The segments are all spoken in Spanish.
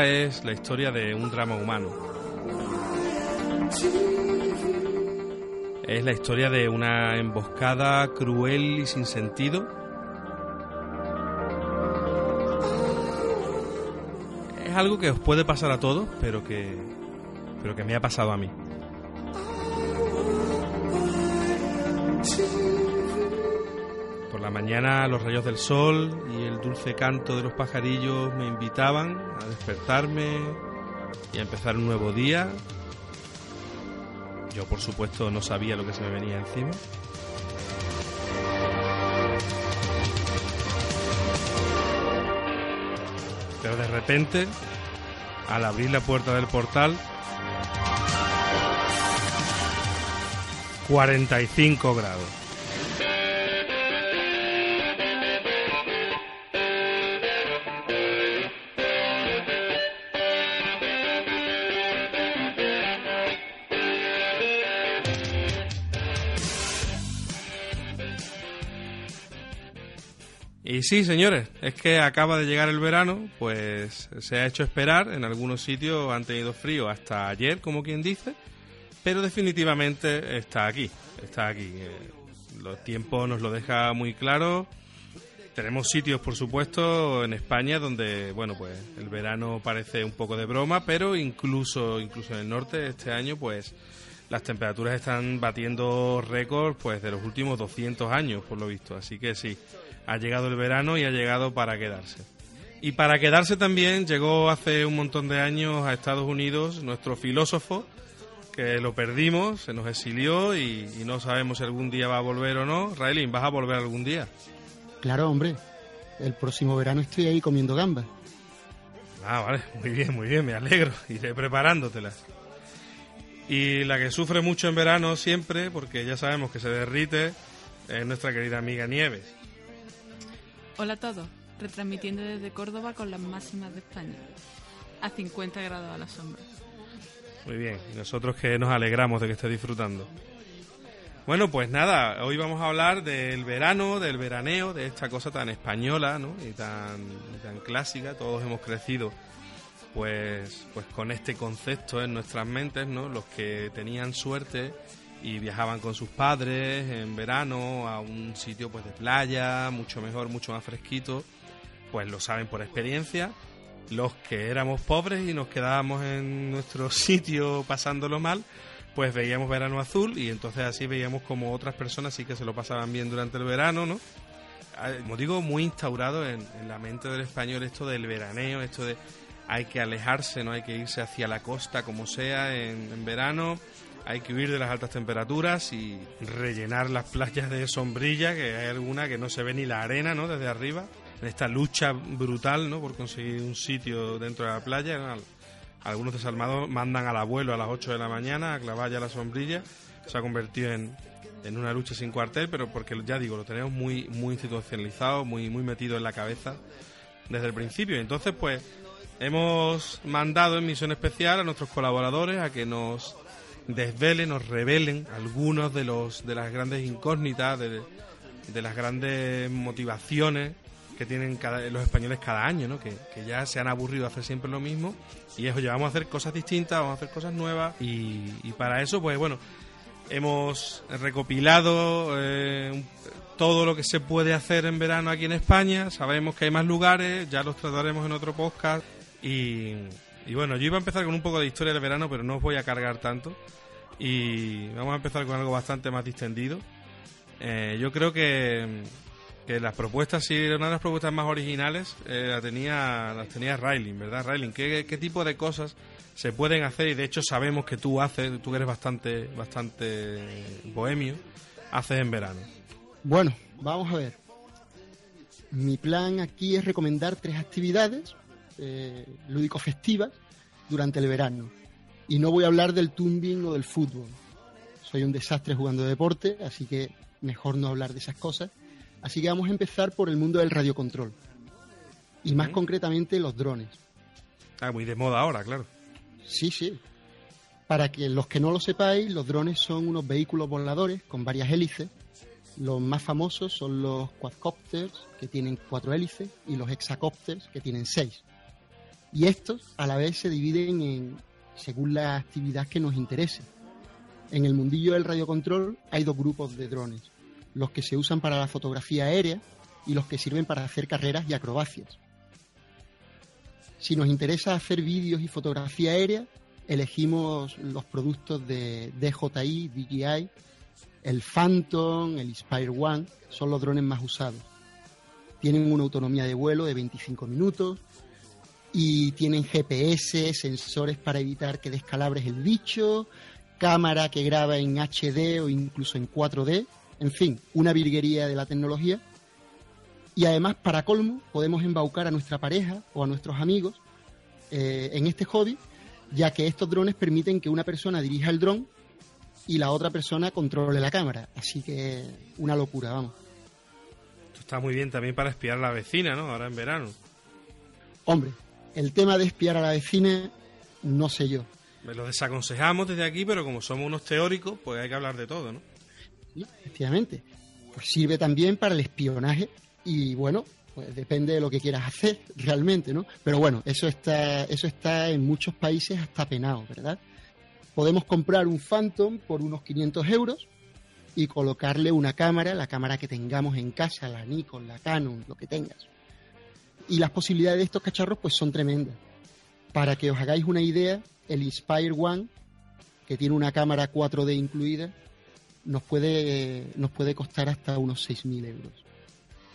Es la historia de un drama humano. Es la historia de una emboscada cruel y sin sentido. Es algo que os puede pasar a todos, pero que pero que me ha pasado a mí. Mañana los rayos del sol y el dulce canto de los pajarillos me invitaban a despertarme y a empezar un nuevo día. Yo por supuesto no sabía lo que se me venía encima. Pero de repente, al abrir la puerta del portal, 45 grados. Sí, señores, es que acaba de llegar el verano, pues se ha hecho esperar, en algunos sitios han tenido frío hasta ayer, como quien dice, pero definitivamente está aquí, está aquí. Eh, los tiempos nos lo deja muy claro. Tenemos sitios, por supuesto, en España donde, bueno, pues el verano parece un poco de broma, pero incluso, incluso en el norte este año, pues las temperaturas están batiendo récords, pues de los últimos 200 años, por lo visto. Así que sí, ha llegado el verano y ha llegado para quedarse. Y para quedarse también llegó hace un montón de años a Estados Unidos nuestro filósofo, que lo perdimos, se nos exilió y, y no sabemos si algún día va a volver o no. Raelin, ¿vas a volver algún día? Claro, hombre. El próximo verano estoy ahí comiendo gambas. Ah, vale, muy bien, muy bien, me alegro. Iré preparándotelas. Y la que sufre mucho en verano siempre, porque ya sabemos que se derrite, es nuestra querida amiga Nieves. Hola a todos, retransmitiendo desde Córdoba con las máximas de España, a 50 grados a la sombra. Muy bien, y nosotros que nos alegramos de que esté disfrutando. Bueno, pues nada, hoy vamos a hablar del verano, del veraneo, de esta cosa tan española, ¿no? Y tan, y tan clásica. Todos hemos crecido, pues, pues con este concepto en nuestras mentes, ¿no? Los que tenían suerte y viajaban con sus padres en verano a un sitio, pues, de playa, mucho mejor, mucho más fresquito, pues lo saben por experiencia. Los que éramos pobres y nos quedábamos en nuestro sitio pasándolo mal, pues veíamos verano azul y entonces así veíamos como otras personas sí que se lo pasaban bien durante el verano, ¿no? Ah, Como digo, muy instaurado en, la mente del español esto del veraneo, esto de hay que alejarse, no hay que irse hacia la costa como sea en verano, hay que huir de las altas temperaturas y rellenar las playas de sombrilla, que hay alguna que no se ve ni la arena, ¿no? Desde arriba, en esta lucha brutal, ¿no? Por conseguir un sitio dentro de la playa, ¿no? Algunos desalmados mandan al abuelo a las 8 de la mañana a clavar ya la sombrilla. Se ha convertido en, en una lucha sin cuartel, pero porque ya digo, lo tenemos muy, muy institucionalizado, muy, muy metido en la cabeza desde el principio. Entonces, pues, hemos mandado en misión especial a nuestros colaboradores a que nos desvelen, nos revelen algunos de los de las grandes incógnitas, de, de las grandes motivaciones que tienen cada- los españoles cada año, ¿no? que, que ya se han aburrido de hacer siempre lo mismo y eso, ya vamos a hacer cosas distintas, vamos a hacer cosas nuevas y, y para eso, pues bueno, hemos recopilado eh, todo lo que se puede hacer en verano aquí en España, sabemos que hay más lugares, ya los trataremos en otro podcast. Y, y bueno, yo iba a empezar con un poco de historia del verano, pero no os voy a cargar tanto. Y vamos a empezar con algo bastante más distendido. Eh, yo creo que, que las propuestas, sí, una de las propuestas más originales eh, la tenía, las tenía Riley, ¿verdad, Riley? ¿Qué, ¿Qué tipo de cosas se pueden hacer? Y de hecho sabemos que tú haces, tú eres bastante, bastante bohemio, haces en verano. Bueno, vamos a ver. Mi plan aquí es recomendar tres actividades eh, lúdico-festivas durante el verano. Y no voy a hablar del tumbing o del fútbol. Soy un desastre jugando deporte, así que mejor no hablar de esas cosas. Así que vamos a empezar por el mundo del radiocontrol. Y más concretamente los drones. Ah, muy de moda ahora, claro. Sí, sí. Para que los que no lo sepáis, los drones son unos vehículos voladores con varias hélices. Los más famosos son los quadcopters, que tienen cuatro hélices, y los hexacopters, que tienen seis. Y estos a la vez se dividen en según la actividad que nos interese. En el mundillo del radiocontrol hay dos grupos de drones, los que se usan para la fotografía aérea y los que sirven para hacer carreras y acrobacias. Si nos interesa hacer vídeos y fotografía aérea, elegimos los productos de DJI, DJI, el Phantom, el Inspire One, son los drones más usados. Tienen una autonomía de vuelo de 25 minutos, y tienen GPS, sensores para evitar que descalabres el bicho, cámara que graba en HD o incluso en 4D, en fin, una virguería de la tecnología. Y además, para colmo, podemos embaucar a nuestra pareja o a nuestros amigos eh, en este hobby, ya que estos drones permiten que una persona dirija el dron y la otra persona controle la cámara. Así que una locura, vamos. Esto está muy bien también para espiar a la vecina, ¿no? Ahora en verano. Hombre, el tema de espiar a la vecina, no sé yo. Me lo desaconsejamos desde aquí, pero como somos unos teóricos, pues hay que hablar de todo, ¿no? Sí, efectivamente. Pues sirve también para el espionaje y bueno, pues depende de lo que quieras hacer realmente, ¿no? Pero bueno, eso está, eso está en muchos países hasta penado, ¿verdad? Podemos comprar un Phantom por unos 500 euros y colocarle una cámara, la cámara que tengamos en casa, la Nikon, la Canon, lo que tengas y las posibilidades de estos cacharros pues son tremendas. Para que os hagáis una idea, el Inspire One, que tiene una cámara 4D incluida, nos puede, nos puede costar hasta unos 6.000 euros.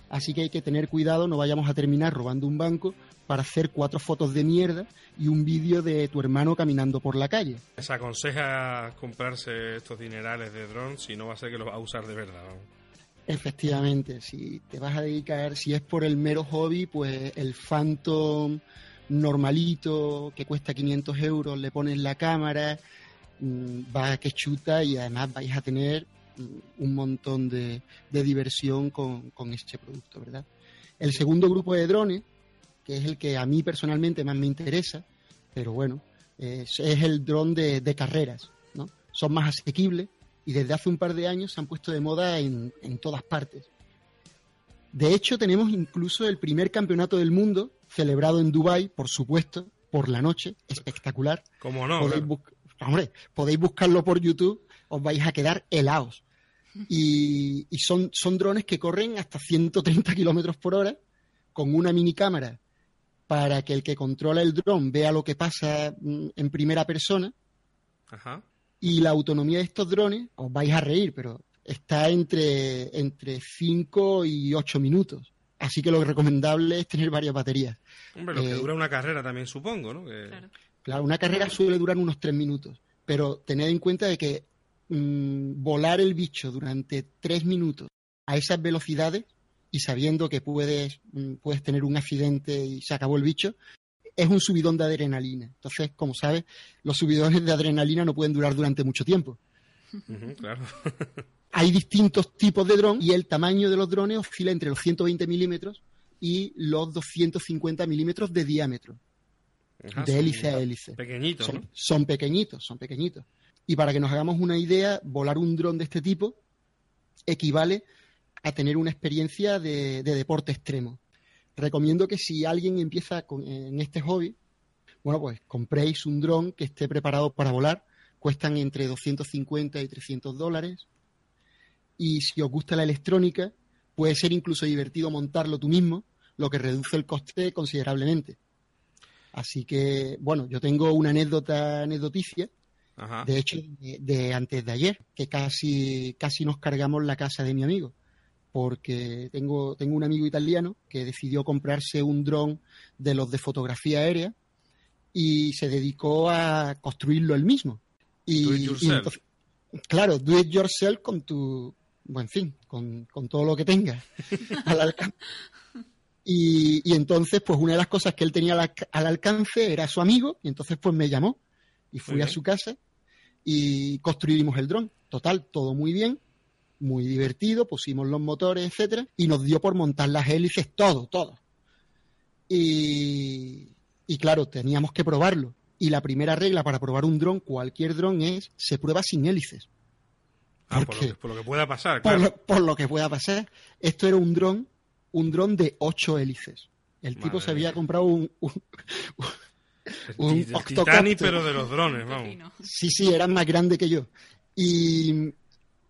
Así que hay que tener cuidado, no vayamos a terminar robando un banco para hacer cuatro fotos de mierda y un vídeo de tu hermano caminando por la calle. Se aconseja comprarse estos dinerales de drones si no va a ser que los va a usar de verdad. Efectivamente, si te vas a dedicar, si es por el mero hobby, pues el Phantom normalito que cuesta 500 euros, le pones la cámara, mm, va que chuta y además vais a tener mm, un montón de, diversión con, este producto, ¿verdad? El segundo grupo de drones, que es el que a mí personalmente más me interesa, pero bueno, es, el dron de, de carreras, ¿no? Son más asequibles, y desde hace un par de años se han puesto de moda en, todas partes. De hecho, tenemos incluso el primer campeonato del mundo celebrado en Dubái, por supuesto, por la noche, espectacular. ¿Cómo no? Podéis, hombre, podéis buscarlo por YouTube, os vais a quedar helados. Y, son, son drones que corren hasta 130 kilómetros por hora con una mini cámara para que el que controla el dron vea lo que pasa mm, en primera persona. Ajá. Y la autonomía de estos drones, os vais a reír, pero está entre, entre 5 y 8 minutos. Así que lo recomendable es tener varias baterías. Hombre, lo que eh, dura una carrera también supongo, ¿no? Claro. una carrera suele durar unos 3 minutos, pero tened en cuenta de que mm, volar el bicho durante 3 minutos a esas velocidades y sabiendo que puedes, mm, puedes tener un accidente y se acabó el bicho, es un subidón de adrenalina. Entonces, como sabes, los subidones de adrenalina no pueden durar durante mucho tiempo. claro. Hay distintos tipos de dron y el tamaño de los drones oscila entre los 120 milímetros y los 250 milímetros de diámetro. de hélice a hélice. Pequeñitos. Son, son pequeñitos, son pequeñitos. Y para que nos hagamos una idea, volar un dron de este tipo equivale a tener una experiencia de deporte extremo recomiendo que si alguien empieza en este hobby, bueno, pues compréis un dron que esté preparado para volar. Cuestan entre 250 y 300 dólares. Y si os gusta la electrónica, puede ser incluso divertido montarlo tú mismo, lo que reduce el coste considerablemente. Así que, bueno, yo tengo una anécdota anecdoticia Ajá. De hecho, de, de antes de ayer, que casi, casi nos cargamos la casa de mi amigo. Porque tengo, tengo un amigo italiano que decidió comprarse un dron de los de fotografía aérea y se dedicó a construirlo él mismo. Y, Do it y entonces- claro, do it yourself con tu, bueno, en fin, con, con todo lo que tengas al alcance. Y, y entonces, pues una de las cosas que él tenía al, al alcance era su amigo, y entonces pues me llamó y fui a su casa y construimos el dron. Total, todo muy bien, muy divertido, pusimos los motores, etcétera, y nos dio por montar las hélices, todo, todo. Y, y claro, teníamos que probarlo. Y la primera regla para probar un dron, cualquier dron, es se prueba sin hélices. Ah, ¿Por por, lo que, por lo que pueda pasar, Por, lo, por lo que pueda pasar. Esto era un dron, un dron de ocho hélices. El tipo Madre se había mía. comprado un, un- un octocóptero. Titanic, pero de los drones, vamos. Sí, sí, era más grande que yo. Y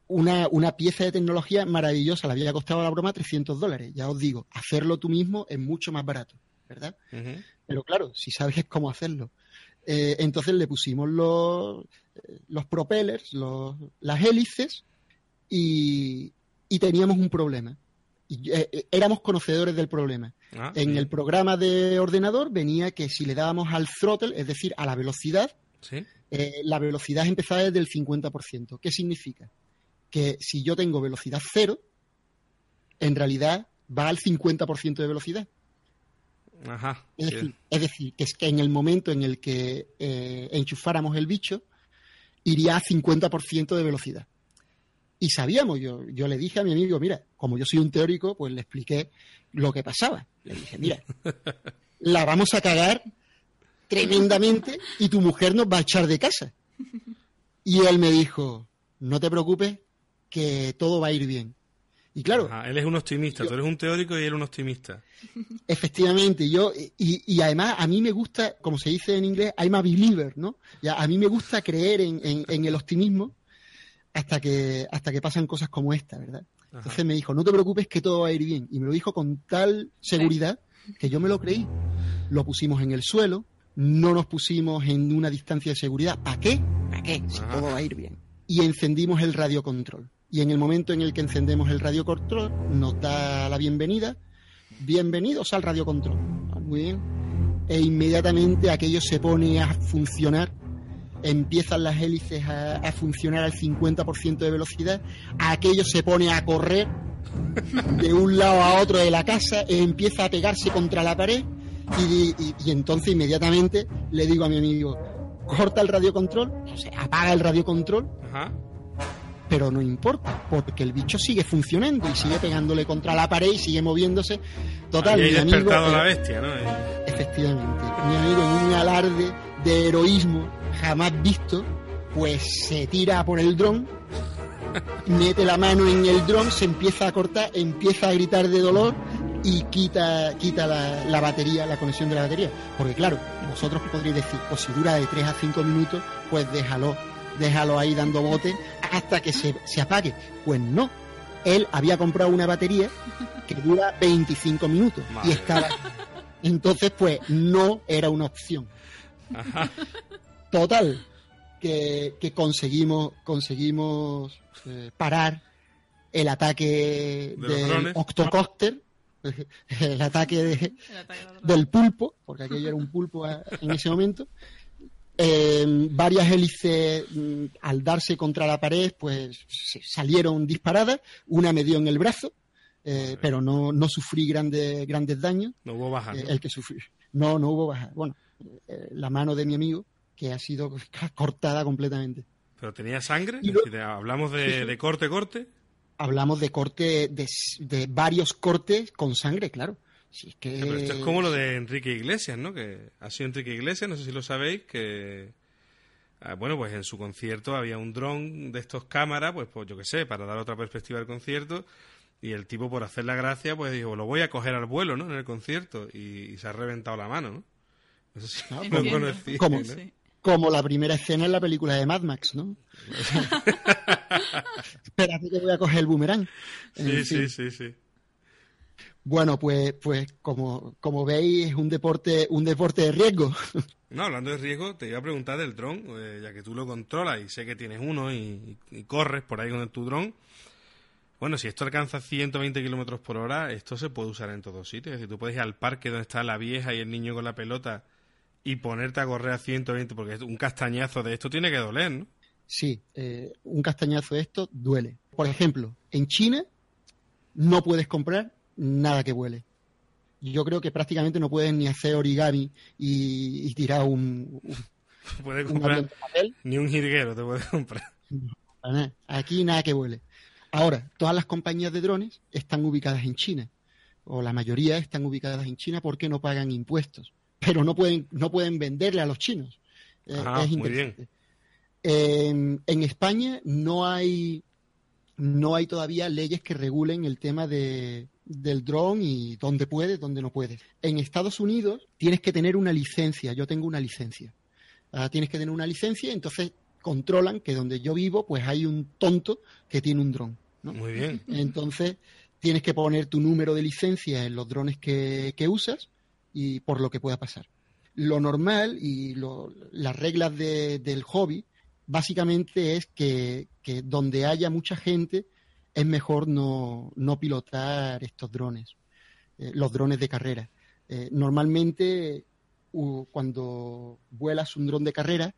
una, una pieza de tecnología maravillosa, le había costado a la broma 300 dólares. Ya os digo, hacerlo tú mismo es mucho más barato, ¿verdad? Pero claro, si sabes cómo hacerlo. Eh, entonces le pusimos los, eh, los propellers, los, las hélices y, y teníamos un problema. Y, eh, eh, éramos conocedores del problema. Ah, En sí. el programa de ordenador venía que si le dábamos al throttle, es decir, a la velocidad, Sí. eh, la velocidad empezaba desde el 50%. ¿Qué significa? Que si yo tengo velocidad cero, en realidad va al 50% de velocidad. Ajá. Es decir, es decir, que es que en el momento en el que eh, enchufáramos el bicho, iría a 50% de velocidad. Y sabíamos, yo, yo le dije a mi amigo, mira, como yo soy un teórico, pues le expliqué lo que pasaba. Le dije, mira, la vamos a cagar tremendamente y tu mujer nos va a echar de casa. Y él me dijo, no te preocupes, que todo va a ir bien. Y claro, Ajá, Él es un optimista, tú eres un teórico y él un optimista. Efectivamente, yo, y, y además a mí me gusta, como se dice en inglés, I'm a believer, ¿no? Ya, a mí me gusta creer en, en- en el optimismo hasta que, hasta que pasan cosas como esta, ¿verdad? Ajá. Entonces me dijo, no te preocupes que todo va a ir bien. Y me lo dijo con tal seguridad que yo me lo creí. Lo pusimos en el suelo, no nos pusimos en una distancia de seguridad. ¿Para qué? ¿Para qué? Si Ajá. todo va a ir bien. Y encendimos el radiocontrol. Y en el momento en el que encendemos el radiocontrol, nos da la bienvenida. Bienvenidos al radiocontrol. Ah, Muy bien. E inmediatamente aquello se pone a funcionar. Empiezan las hélices a, funcionar al 50% de velocidad. Aquello se pone a correr de un lado a otro de la casa. empieza a pegarse contra la pared. Y, y- y entonces inmediatamente le digo a mi amigo, corta el radiocontrol, o sea, apaga el radiocontrol Ajá. Pero no importa, porque el bicho sigue funcionando y sigue pegándole contra la pared y sigue moviéndose. Total, mi amigo, a la eh, bestia, ¿no? Eh, efectivamente, mi amigo en un alarde de heroísmo jamás visto, pues se tira por el dron, mete la mano en el dron, se empieza a cortar, empieza a gritar de dolor y quita, quita la, la batería, la conexión de la batería. Porque claro, vosotros podréis decir, pues si dura de 3 a 5 minutos, pues déjalo, déjalo ahí dando bote hasta que se, se apague. Pues no, él había comprado una batería que dura 25 minutos Madre y estaba... Entonces, pues no era una opción. Ajá. Total, que, que conseguimos, conseguimos eh, parar el ataque De del drones. octocópter, el ataque de- El ataque de del pulpo, porque aquello era un pulpo a- en ese momento. Eh, varias hélices, mm, al darse contra la pared, pues se- salieron disparadas. Una me dio en el brazo, eh, pero no, no sufrí grandes, grandes daños. No hubo baja. Eh, ¿no? el que sufrió. No, no hubo baja. Bueno, eh, la mano de mi amigo, que ha sido cortada completamente. Pero tenía sangre. Lo- decir, hablamos de, de corte, corte. Hablamos de corte, de, de varios cortes con sangre, claro. Si es que... Sí, pero esto es como lo de Enrique Iglesias, ¿no? Que ha sido Enrique Iglesias, no sé si lo sabéis, que... ah, Bueno, pues en su concierto había un dron de estos cámaras, pues, pues yo qué sé, para dar otra perspectiva al concierto, y el tipo por hacer la gracia, pues dijo, lo voy a coger al vuelo, ¿no? En el concierto, y, y se ha reventado la mano, ¿no? Eso sí, Ah, lo Entiendo. conocí, ¿Cómo? ¿no? Sí. Como la primera escena en la película de Mad Max, ¿no? Espérate que voy a coger el boomerang. En Sí, fin. sí, sí, sí. Bueno, pues, pues como, como veis, es un deporte, un deporte de riesgo. No, hablando de riesgo, te iba a preguntar del dron, eh, ya que tú lo controlas y sé que tienes uno y, y corres por ahí con tu dron. Bueno, si esto alcanza 120 kilómetros por hora, esto se puede usar en todos sitios. Es decir, tú puedes ir al parque donde está la vieja y el niño con la pelota y ponerte a correr a 120, porque un castañazo de esto tiene que doler, ¿no? Sí, eh, un castañazo de esto duele. Por ejemplo, en China no puedes comprar nada que vuele. Yo creo que prácticamente no puedes ni hacer origami y, tirar un, puedes comprar ni un jirguero te puedes comprar. Aquí nada que vuele. Ahora, todas las compañías de drones están ubicadas en China, o la mayoría están ubicadas en China porque no pagan impuestos, pero no pueden, no pueden venderle a los chinos. Eh, es interesante. En, en, España no hay, no hay todavía leyes que regulen el tema de, del dron y dónde puede, dónde no puede. En Estados Unidos tienes que tener una licencia. Yo tengo una licencia. Ah, tienes que tener una licencia, entonces controlan que donde yo vivo, pues hay un tonto que tiene un dron. Muy bien. Entonces tienes que poner tu número de licencia en los drones que, usas y por lo que pueda pasar. Lo normal y las reglas del hobby básicamente es que, donde haya mucha gente es mejor no, pilotar estos drones, eh, los drones de carrera. Eh, normalmente cuando vuelas un dron de carrera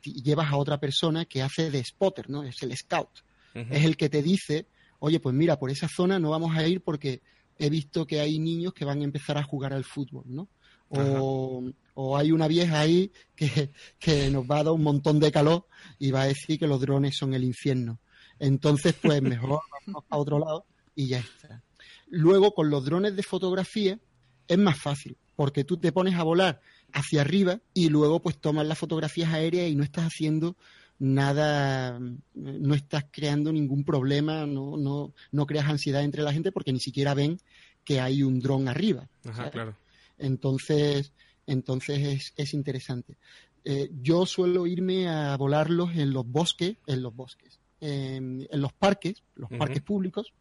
llevas a otra persona que hace de spotter, ¿no? Es el scout. Es el que te dice, oye, pues mira, por esa zona no vamos a ir porque he visto que hay niños que van a empezar a jugar al fútbol, ¿no? O, o hay una vieja ahí que, que, nos va a dar un montón de calor y va a decir que los drones son el infierno. Entonces, pues mejor vamos a otro lado y ya está. Luego, con los drones de fotografía es más fácil, porque tú te pones a volar hacia arriba y luego pues tomas las fotografías aéreas y no estás haciendo nada, no estás creando ningún problema, no, no, no creas ansiedad entre la gente porque ni siquiera ven que hay un dron arriba. Ajá, claro. Entonces, entonces es, interesante. Eh, yo suelo irme a volarlos en los bosques, en los bosques, en, los parques, los parques públicos.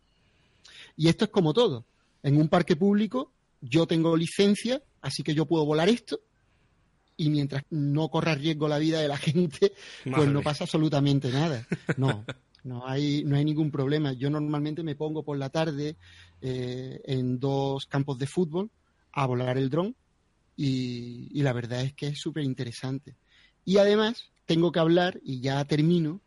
Y esto es como todo. En un parque público yo tengo licencia, así que yo puedo volar esto. Y mientras no corra riesgo la vida de la gente, pues no pasa absolutamente nada. No, no hay, no hay ningún problema. Yo normalmente me pongo por la tarde eh, en dos campos de fútbol a volar el dron y, la verdad es que es súper interesante. Y además tengo que hablar, y ya termino,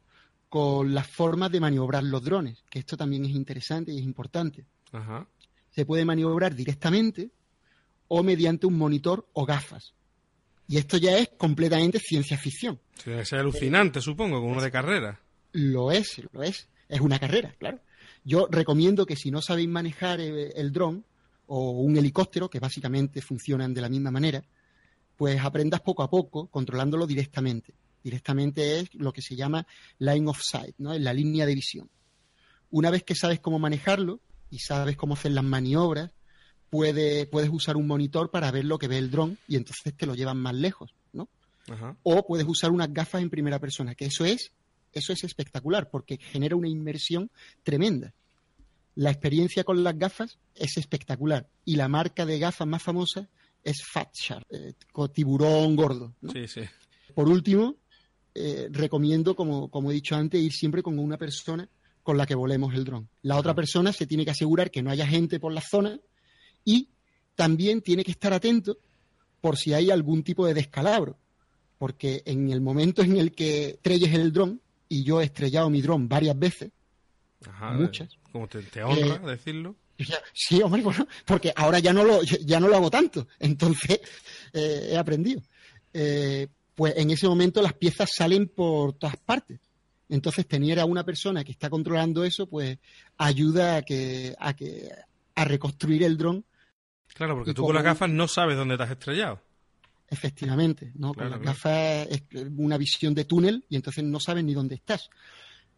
con las formas de maniobrar los drones, que esto también es interesante y es importante. Se puede maniobrar directamente o mediante un monitor o gafas. Y esto ya es completamente ciencia ficción. es alucinante, supongo, como uno de carrera. Lo es, lo es. Es una carrera, claro. Yo recomiendo que si no sabéis manejar el, el dron, o un helicóptero, que básicamente funcionan de la misma manera, pues aprendas poco a poco controlándolo directamente. Directamente es lo que se llama line of sight, ¿no? la línea de visión. Una vez que sabes cómo manejarlo y sabes cómo hacer las maniobras, puedes usar un monitor para ver lo que ve el dron y entonces te lo llevan más lejos, ¿no? O puedes usar unas gafas en primera persona, que eso es, eso es espectacular porque genera una inmersión tremenda la experiencia con las gafas es espectacular y la marca de gafas más famosa es Fat Shark, eh, tiburón gordo. Sí, sí. Por último, eh, recomiendo, como, he dicho antes, ir siempre con una persona con la que volemos el dron. La otra persona se tiene que asegurar que no haya gente por la zona y también tiene que estar atento por si hay algún tipo de descalabro. Porque en el momento en el que estrelles el dron, y yo he estrellado mi dron varias veces, muchas, como te, honra eh, decirlo. Sí, hombre, bueno, porque ahora ya no lo, ya no lo hago tanto. Entonces, eh, he aprendido. Eh, pues en ese momento las piezas salen por todas partes. Entonces, tener a una persona que está controlando eso, pues ayuda a que, a que, a reconstruir el dron. Claro, porque tú con las gafas no sabes dónde te has estrellado. Efectivamente, ¿no? con las gafas es una visión de túnel y entonces no sabes ni dónde estás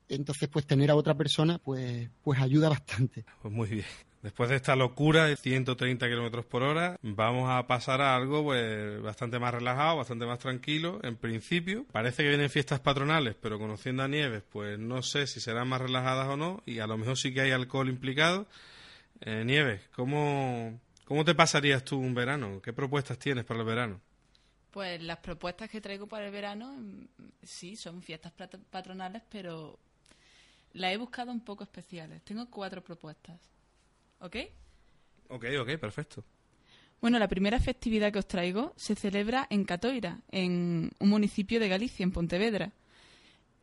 entonces pues tener a otra persona pues, pues ayuda bastante. Pues muy bien. Después de esta locura de 130 kilómetros por hora, vamos a pasar a algo pues bastante más relajado, bastante más tranquilo. En principio, parece que vienen fiestas patronales, pero conociendo a Nieves, pues no sé si serán más relajadas o no, y a lo mejor sí que hay alcohol implicado. Eh, Nieves, ¿cómo, ¿cómo te pasarías tú un verano? ¿Qué propuestas tienes para el verano? Pues las propuestas que traigo para el verano, mm, sí, son fiestas pat- patronales, pero las he buscado un poco especiales. Tengo cuatro propuestas. ¿Ok? Ok, ok, perfecto. Bueno, la primera festividad que os traigo se celebra en Catoira, en un municipio de Galicia, en Pontevedra.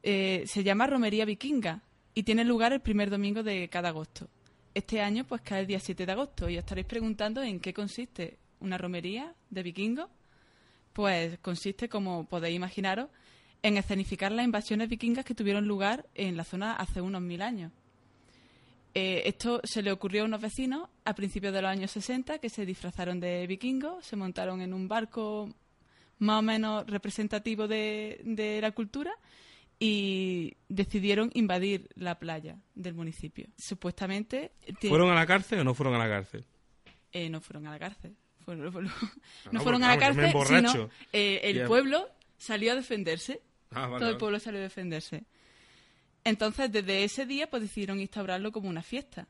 Eh, se llama Romería Vikinga y tiene lugar el primer domingo de cada agosto. Este año pues cae el día 7 de agosto y os estaréis preguntando en qué consiste una romería de vikingos. Pues consiste, como podéis imaginaros, en escenificar las invasiones vikingas que tuvieron lugar en la zona hace unos mil años. Eh, esto se le ocurrió a unos vecinos a principios de los años 60 que se disfrazaron de vikingos, se montaron en un barco más o menos representativo de, de la cultura y decidieron invadir la playa del municipio. Supuestamente ¿Fueron a la cárcel o no fueron a la cárcel? eh, no fueron a la cárcel. Fueron- fueron- no, no, fueron a la cárcel, sino eh, el pueblo salió a defenderse. Ah, vale, Todo el pueblo salió a defenderse. Entonces, desde ese día, pues decidieron instaurarlo como una fiesta.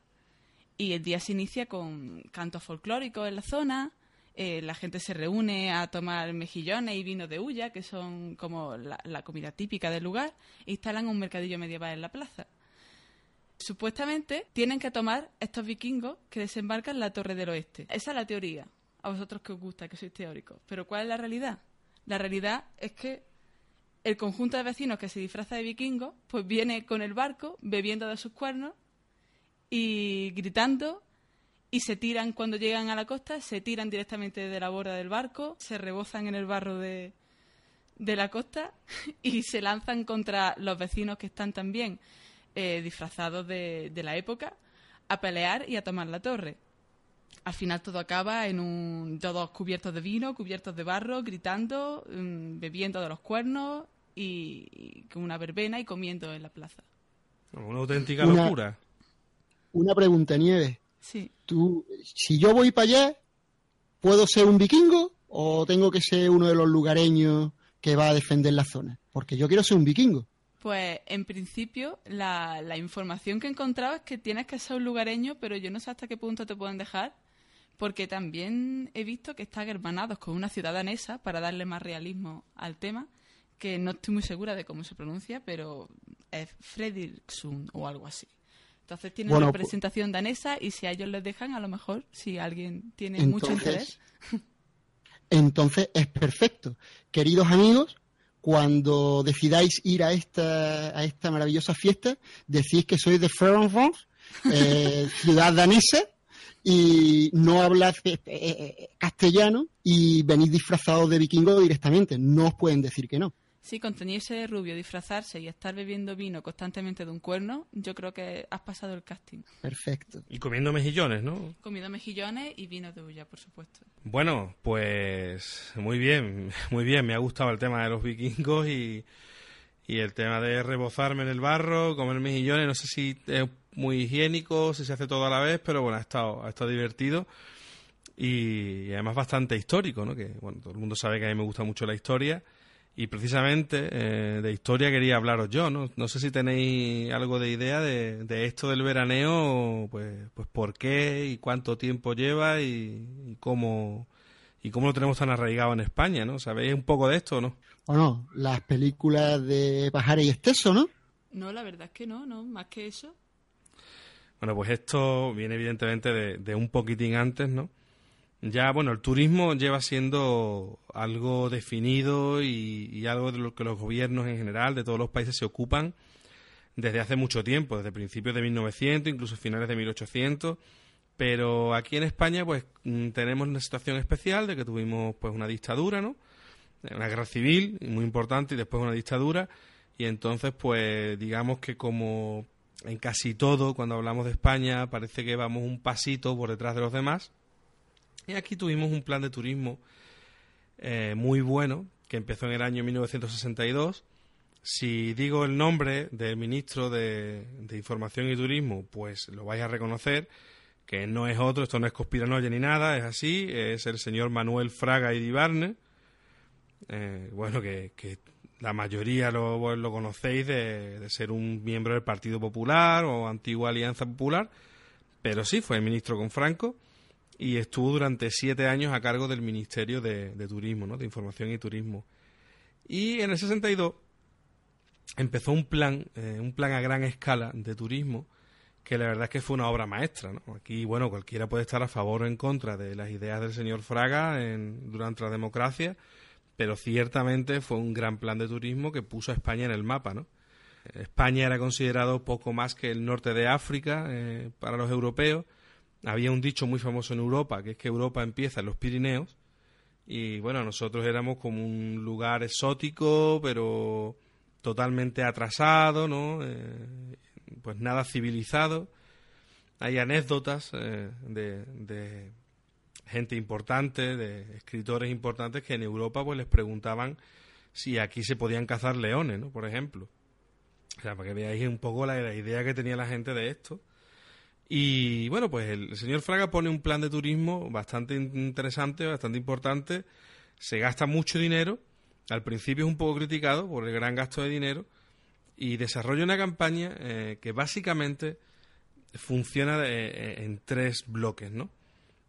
Y el día se inicia con cantos folclóricos en la zona. eh, la gente se reúne a tomar mejillones y vinos de hulla, que son como la, la comida típica del lugar. E instalan un mercadillo medieval en la plaza. Supuestamente tienen que tomar estos vikingos que desembarcan en la Torre del Oeste. Esa es la teoría. A vosotros que os gusta, que sois teóricos. Pero ¿cuál es la realidad? La realidad es que el conjunto de vecinos que se disfraza de vikingos, pues viene con el barco, bebiendo de sus cuernos y gritando y se tiran cuando llegan a la costa, se tiran directamente de la borda del barco, se rebozan en el barro de, de la costa y se lanzan contra los vecinos que están también eh, disfrazados de, de la época a pelear y a tomar la torre. Al final todo acaba en un todos cubiertos de vino, cubiertos de barro, gritando, mm, bebiendo de los cuernos y, y con una verbena y comiendo en la plaza. Una auténtica Una- locura. Una pregunta, Nieves. Sí. Tú, si yo voy para allá, ¿puedo ser un vikingo o tengo que ser uno de los lugareños que va a defender la zona? Porque yo quiero ser un vikingo. Pues en principio la, la información que he encontrado es que tienes que ser un lugareño, pero yo no sé hasta qué punto te pueden dejar, porque también he visto que están hermanados con una ciudad danesa para darle más realismo al tema, que no estoy muy segura de cómo se pronuncia, pero es Fredriksund o algo así. Entonces tienen Bueno, representación danesa y si a ellos les dejan, a lo mejor, si alguien tiene mucho interés. Entonces, es perfecto. Queridos amigos, cuando decidáis ir a esta, a esta maravillosa fiesta, decís que sois de Frankfurt, eh, ciudad danesa, y no hablas eh, eh, castellano y venís disfrazados de vikingo directamente. No os pueden decir que no. Sí, con teñirse de rubio, disfrazarse y estar bebiendo vino constantemente de un cuerno, yo creo que has pasado el casting. Perfecto. Y comiendo mejillones, ¿no? Comido mejillones y vino de hulla, por supuesto. Bueno, pues muy bien, muy bien. Me ha gustado el tema de los vikingos y, y el tema de rebozarme en el barro, comer mejillones. No sé si es muy higiénico, si se hace todo a la vez, pero bueno, ha estado, ha estado divertido y, además bastante histórico, ¿no? Que bueno, todo el mundo sabe que a mí me gusta mucho la historia y precisamente eh, de historia quería hablaros yo, ¿no? No sé si tenéis algo de idea de, de esto del veraneo, pues, pues por qué y cuánto tiempo lleva y, y cómo y cómo lo tenemos tan arraigado en España, ¿no? ¿Sabéis un poco de esto no? ¿O no? Las películas de Pajares y Esteso, ¿no? No, la verdad es que no, no, más que eso. Bueno, pues esto viene evidentemente de, de un poquitín antes, ¿no? Ya, bueno, el turismo lleva siendo algo definido y, y algo de lo que los gobiernos en general de todos los países se ocupan desde hace mucho tiempo, desde principios de 1900, incluso finales de 1800. Pero aquí en España, pues mm, tenemos una situación especial de que tuvimos pues una dictadura, ¿no? Una guerra civil muy importante y después una dictadura. Y entonces, pues digamos que como en casi todo, cuando hablamos de España, parece que vamos un pasito por detrás de los demás. Y aquí tuvimos un plan de turismo eh, muy bueno, que empezó en el año 1962. Si digo el nombre del ministro de, de Información y Turismo, pues lo vais a reconocer, que no es otro, esto no es conspiranoia ni nada, es así, es el señor Manuel Fraga Iribarne. Eh, bueno, que, la mayoría lo, conocéis de, de ser un miembro del Partido Popular o antigua Alianza Popular, Pero sí, fue ministro con Franco y estuvo durante siete años a cargo del Ministerio de, Turismo, ¿no? de Información y Turismo. Y en el 62 empezó un plan, eh, un plan a gran escala de turismo que la verdad es que fue una obra maestra. ¿no? Aquí, bueno, cualquiera puede estar a favor o en contra de las ideas del señor Fraga en, durante la democracia, pero ciertamente fue un gran plan de turismo que puso a España en el mapa. ¿no? España era considerado poco más que el norte de África eh, para los europeos. Había un dicho muy famoso en Europa, que es que Europa empieza en los Pirineos, y bueno, nosotros éramos como un lugar exótico, pero totalmente atrasado, ¿no? Eh, pues nada civilizado. Hay anécdotas eh, de, gente importante, de escritores importantes que en Europa pues les preguntaban si aquí se podían cazar leones, ¿no? Por ejemplo. O sea, para que veáis un poco la, idea que tenía la gente de esto. Y bueno, pues el, señor Fraga pone un plan de turismo bastante interesante, bastante importante. Se gasta mucho dinero. Al principio es un poco criticado por el gran gasto de dinero y desarrolla una campaña eh, que básicamente funciona eh, en tres bloques, ¿no?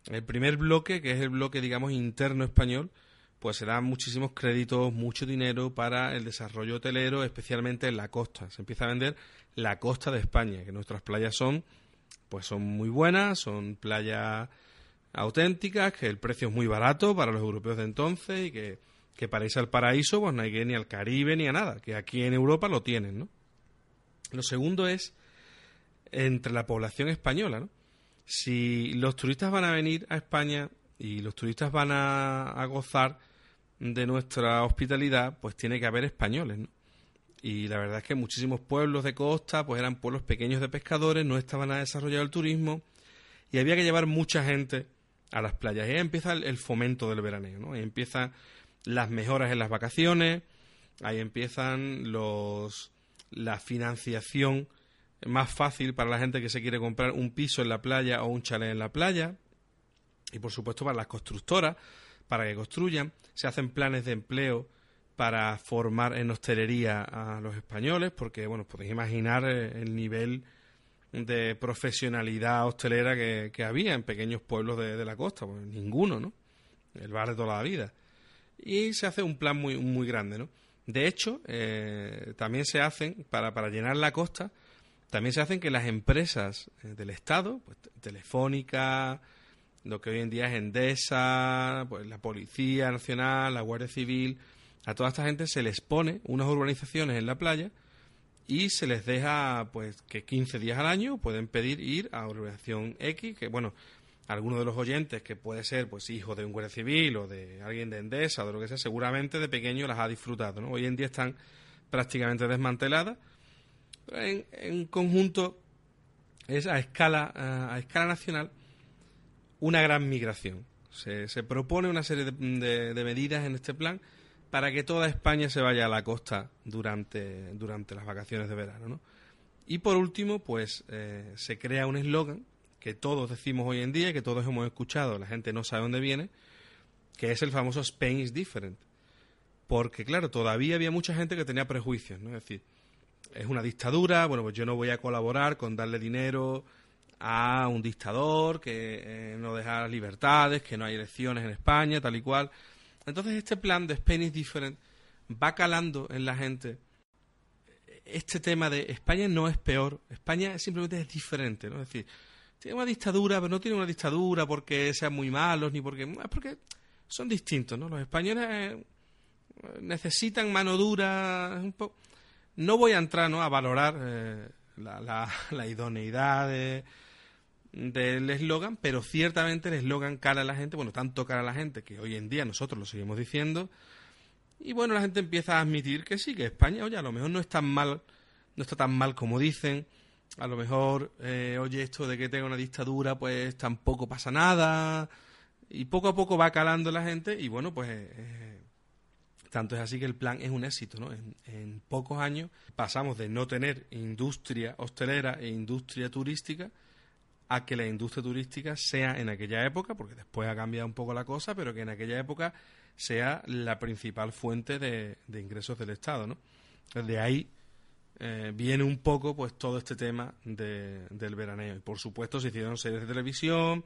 El primer bloque, que es el bloque, digamos, interno español, pues se dan muchísimos créditos, mucho dinero para el desarrollo hotelero, especialmente en la costa. Se empieza a vender la costa de España, que nuestras playas son, pues son muy buenas, son playas auténticas, que el precio es muy barato para los europeos de entonces y que que para irse al paraíso pues no hay que ir ni al Caribe ni a nada, que aquí en Europa lo tienen, ¿no? Lo segundo es entre la población española, ¿no? Si los turistas van a venir a España y los turistas van a, gozar de nuestra hospitalidad, pues tiene que haber españoles, ¿no? Y la verdad es que muchísimos pueblos de costa, pues eran pueblos pequeños de pescadores, no estaban a desarrollar el turismo y había que llevar mucha gente a las playas. Y ahí empieza el, el fomento del veraneo, ¿no? Ahí empieza las mejoras en las vacaciones, ahí empiezan los la financiación más fácil para la gente que se quiere comprar un piso en la playa o un chalet en la playa. Y por supuesto para las constructoras para que construyan. Se hacen planes de empleo para formar en hostelería a los españoles porque bueno podéis imaginar eh, el nivel de profesionalidad hostelera que, había en pequeños pueblos de, la costa. Pues ninguno no el bar de toda la vida. Y se hace un plan muy, muy grande, ¿no? De hecho, eh, también se hacen, para, para llenar la costa, también se hacen que las empresas eh, del Estado, pues, Telefónica, lo que hoy en día es Endesa, pues la Policía Nacional, la Guardia Civil, a toda esta gente se les pone unas urbanizaciones en la playa y se les deja pues que 15 días al año pueden pedir ir a urbanización X, que bueno, alguno de los oyentes que puede ser pues hijo de un guardia civil o de alguien de Endesa o de lo que sea, seguramente de pequeño las ha disfrutado. ¿no? Hoy en día están prácticamente desmanteladas. En, en, conjunto es a escala, a, escala nacional una gran migración. Se, se propone una serie de, medidas en este plan para que toda España se vaya a la costa durante, durante las vacaciones de verano. ¿no? Y por último, pues eh, se crea un eslogan que todos decimos hoy en día, que todos hemos escuchado, la gente no sabe dónde viene, que es el famoso Spain is different. Porque, claro, todavía había mucha gente que tenía prejuicios, ¿no? Es decir, es una dictadura, bueno, pues yo no voy a colaborar con darle dinero a un dictador, que eh, no deja libertades, que no hay elecciones en España, tal y cual. Entonces este plan de Spain is different va calando en la gente este tema de España no es peor, España simplemente es diferente, ¿no? Es decir, tiene una dictadura, pero no tiene una dictadura porque sean muy malos, ni porque... Es porque son distintos, ¿no? Los españoles eh, necesitan mano dura, un No voy a entrar, ¿no?, a valorar eh, la, idoneidad del eslogan, pero ciertamente el eslogan cara a la gente, bueno, tanto cara a la gente que hoy en día nosotros lo seguimos diciendo, y bueno, la gente empieza a admitir que sí, que España, oye, a lo mejor no es tan mal, no está tan mal como dicen, a lo mejor, eh, oye, esto de que tenga una dictadura, pues tampoco pasa nada. Y poco a poco va calando la gente y bueno, pues eh, tanto es así que el plan es un éxito, ¿no? En, en, pocos años pasamos de no tener industria hostelera e industria turística a que la industria turística sea en aquella época, porque después ha cambiado un poco la cosa, pero que en aquella época sea la principal fuente de, ingresos del Estado, ¿no? De ahí eh, viene un poco pues todo este tema de, del veraneo. Y por supuesto se hicieron series de televisión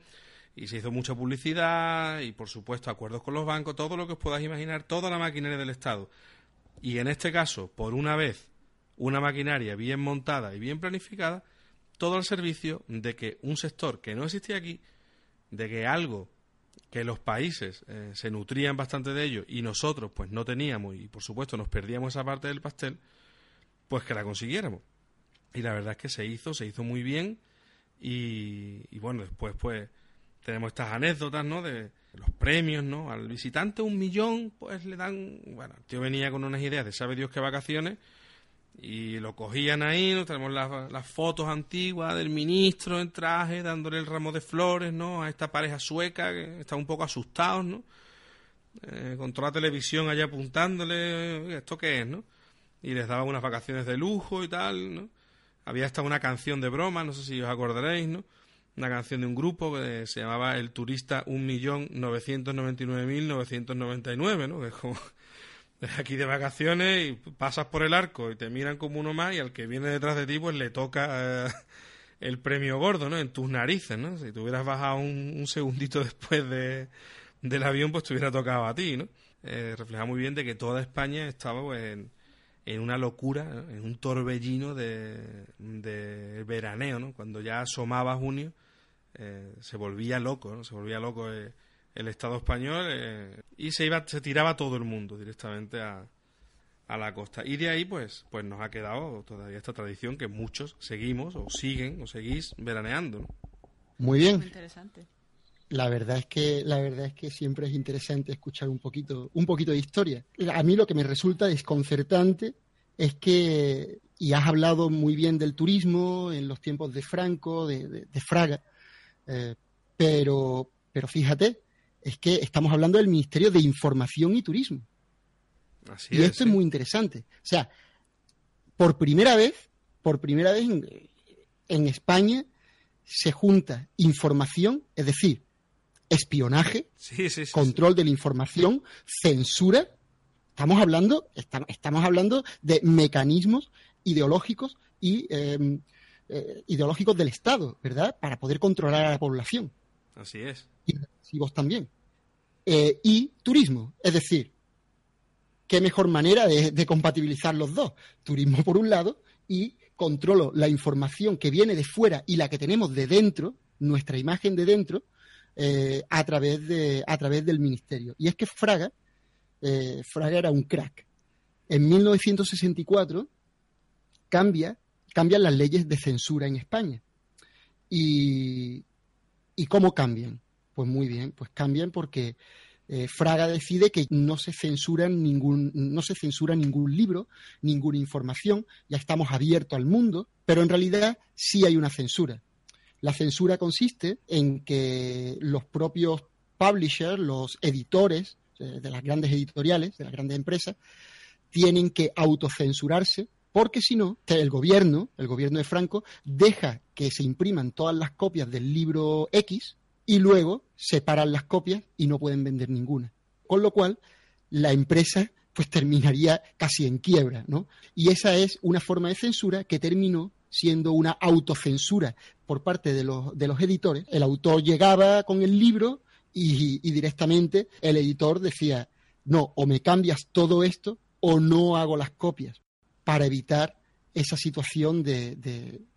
y se hizo mucha publicidad y por supuesto acuerdos con los bancos, todo lo que os podáis imaginar, toda la maquinaria del Estado. Y en este caso, por una vez, una maquinaria bien montada y bien planificada, todo al servicio de que un sector que no existía aquí, de que algo que los países eh, se nutrían bastante de ello y nosotros pues no teníamos y por supuesto nos perdíamos esa parte del pastel, pues que la consiguiéramos. Y la verdad es que se hizo, se hizo muy bien y, y bueno, después pues tenemos estas anécdotas, ¿no? De los premios, ¿no? Al visitante un millón, pues le dan, bueno, el tío venía con unas ideas de sabe Dios qué vacaciones y lo cogían ahí, ¿no? tenemos las, las, fotos antiguas del ministro en traje dándole el ramo de flores, ¿no? A esta pareja sueca que está un poco asustados, ¿no? Eh, con toda la televisión allá apuntándole, ¿esto qué es, no? Y les daba unas vacaciones de lujo y tal, ¿no? Había hasta una canción de broma, no sé si os acordaréis, ¿no? Una canción de un grupo que se llamaba El Turista 1.999.999, ¿no? Que es como aquí de vacaciones y pasas por el arco y te miran como uno más y al que viene detrás de ti pues le toca eh, el premio gordo, ¿no? En tus narices, ¿no? Si te hubieras bajado un, segundito después de, del avión pues te hubiera tocado a ti, ¿no? Eh, refleja muy bien de que toda España estaba pues, en, una locura, en un torbellino de, de, veraneo, ¿no? Cuando ya asomaba junio eh, se volvía loco, ¿no? Se volvía loco el Estado español eh, y se iba se tiraba todo el mundo directamente a, a la costa. Y de ahí pues pues nos ha quedado todavía esta tradición que muchos seguimos o siguen o seguís veraneando muy bien. Interesante. La verdad es que la verdad es que siempre es interesante escuchar un poquito un poquito de historia. A mí lo que me resulta desconcertante es que y has hablado muy bien del turismo en los tiempos de Franco de, de, Fraga eh, pero pero fíjate es que estamos hablando del Ministerio de Información y Turismo. y esto es muy interesante. O sea, por primera vez, por primera vez en, España se junta información, es decir, espionaje, control de la información, censura. Estamos hablando, estamos hablando de mecanismos ideológicos y em, eh, ideológicos del Estado, ¿verdad? Para poder controlar a la población. Así es. Y vos también. Eh, y turismo. Es decir, qué mejor manera de, compatibilizar los dos. Turismo por un lado y controlo la información que viene de fuera y la que tenemos de dentro, nuestra imagen de dentro, eh, a, través de, a través del ministerio. Y es que Fraga, eh, Fraga era un crack. En 1964 cambia, cambian las leyes de censura en España. ¿Y, cómo cambian? Pues muy bien, pues cambian porque eh, Fraga decide que no se censura ningún, no se censura ningún libro, ninguna información, ya estamos abiertos al mundo, pero en realidad sí hay una censura. La censura consiste en que los propios publishers, los editores eh, de las grandes editoriales, de las grandes empresas, tienen que autocensurarse porque si no, el gobierno, el gobierno de Franco, deja que se impriman todas las copias del libro X, y luego separan las copias y no pueden vender ninguna. Con lo cual, la empresa pues terminaría casi en quiebra, ¿no? Y esa es una forma de censura que terminó siendo una autocensura por parte de los, de los editores. El autor llegaba con el libro y, directamente el editor decía, no, o me cambias todo esto o no hago las copias, para evitar esa situación de,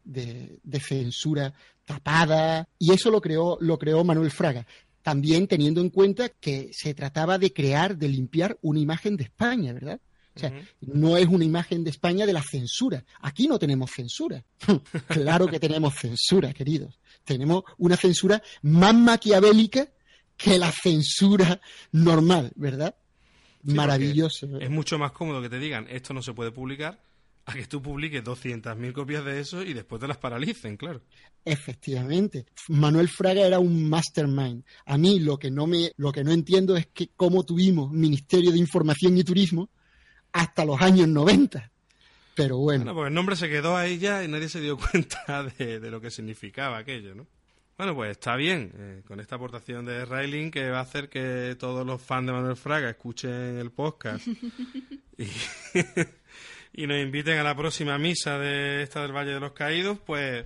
de, censura tapada, y eso lo creó, lo creó Manuel Fraga. También teniendo en cuenta que se trataba de crear, de limpiar una imagen de España, ¿verdad? O sea, no es una imagen de España de la censura. Aquí no tenemos censura. claro que tenemos censura, queridos. Tenemos una censura más maquiavélica que la censura normal, ¿verdad? Maravilloso. Es mucho más cómodo que te digan esto no se puede publicar a que tú publiques 200.000 copias de eso y después te las paralicen, claro. Efectivamente. Manuel Fraga era un mastermind. A mí lo que no me lo que no entiendo es que cómo tuvimos Ministerio de Información y Turismo hasta los años 90. Pero bueno. Bueno, pues el nombre se quedó ahí ya y nadie se dio cuenta de, lo que significaba aquello, ¿no? Bueno, pues está bien, eh, con esta aportación de Railing que va a hacer que todos los fans de Manuel Fraga escuchen el podcast y, y nos inviten a la próxima misa de esta del Valle de los Caídos, pues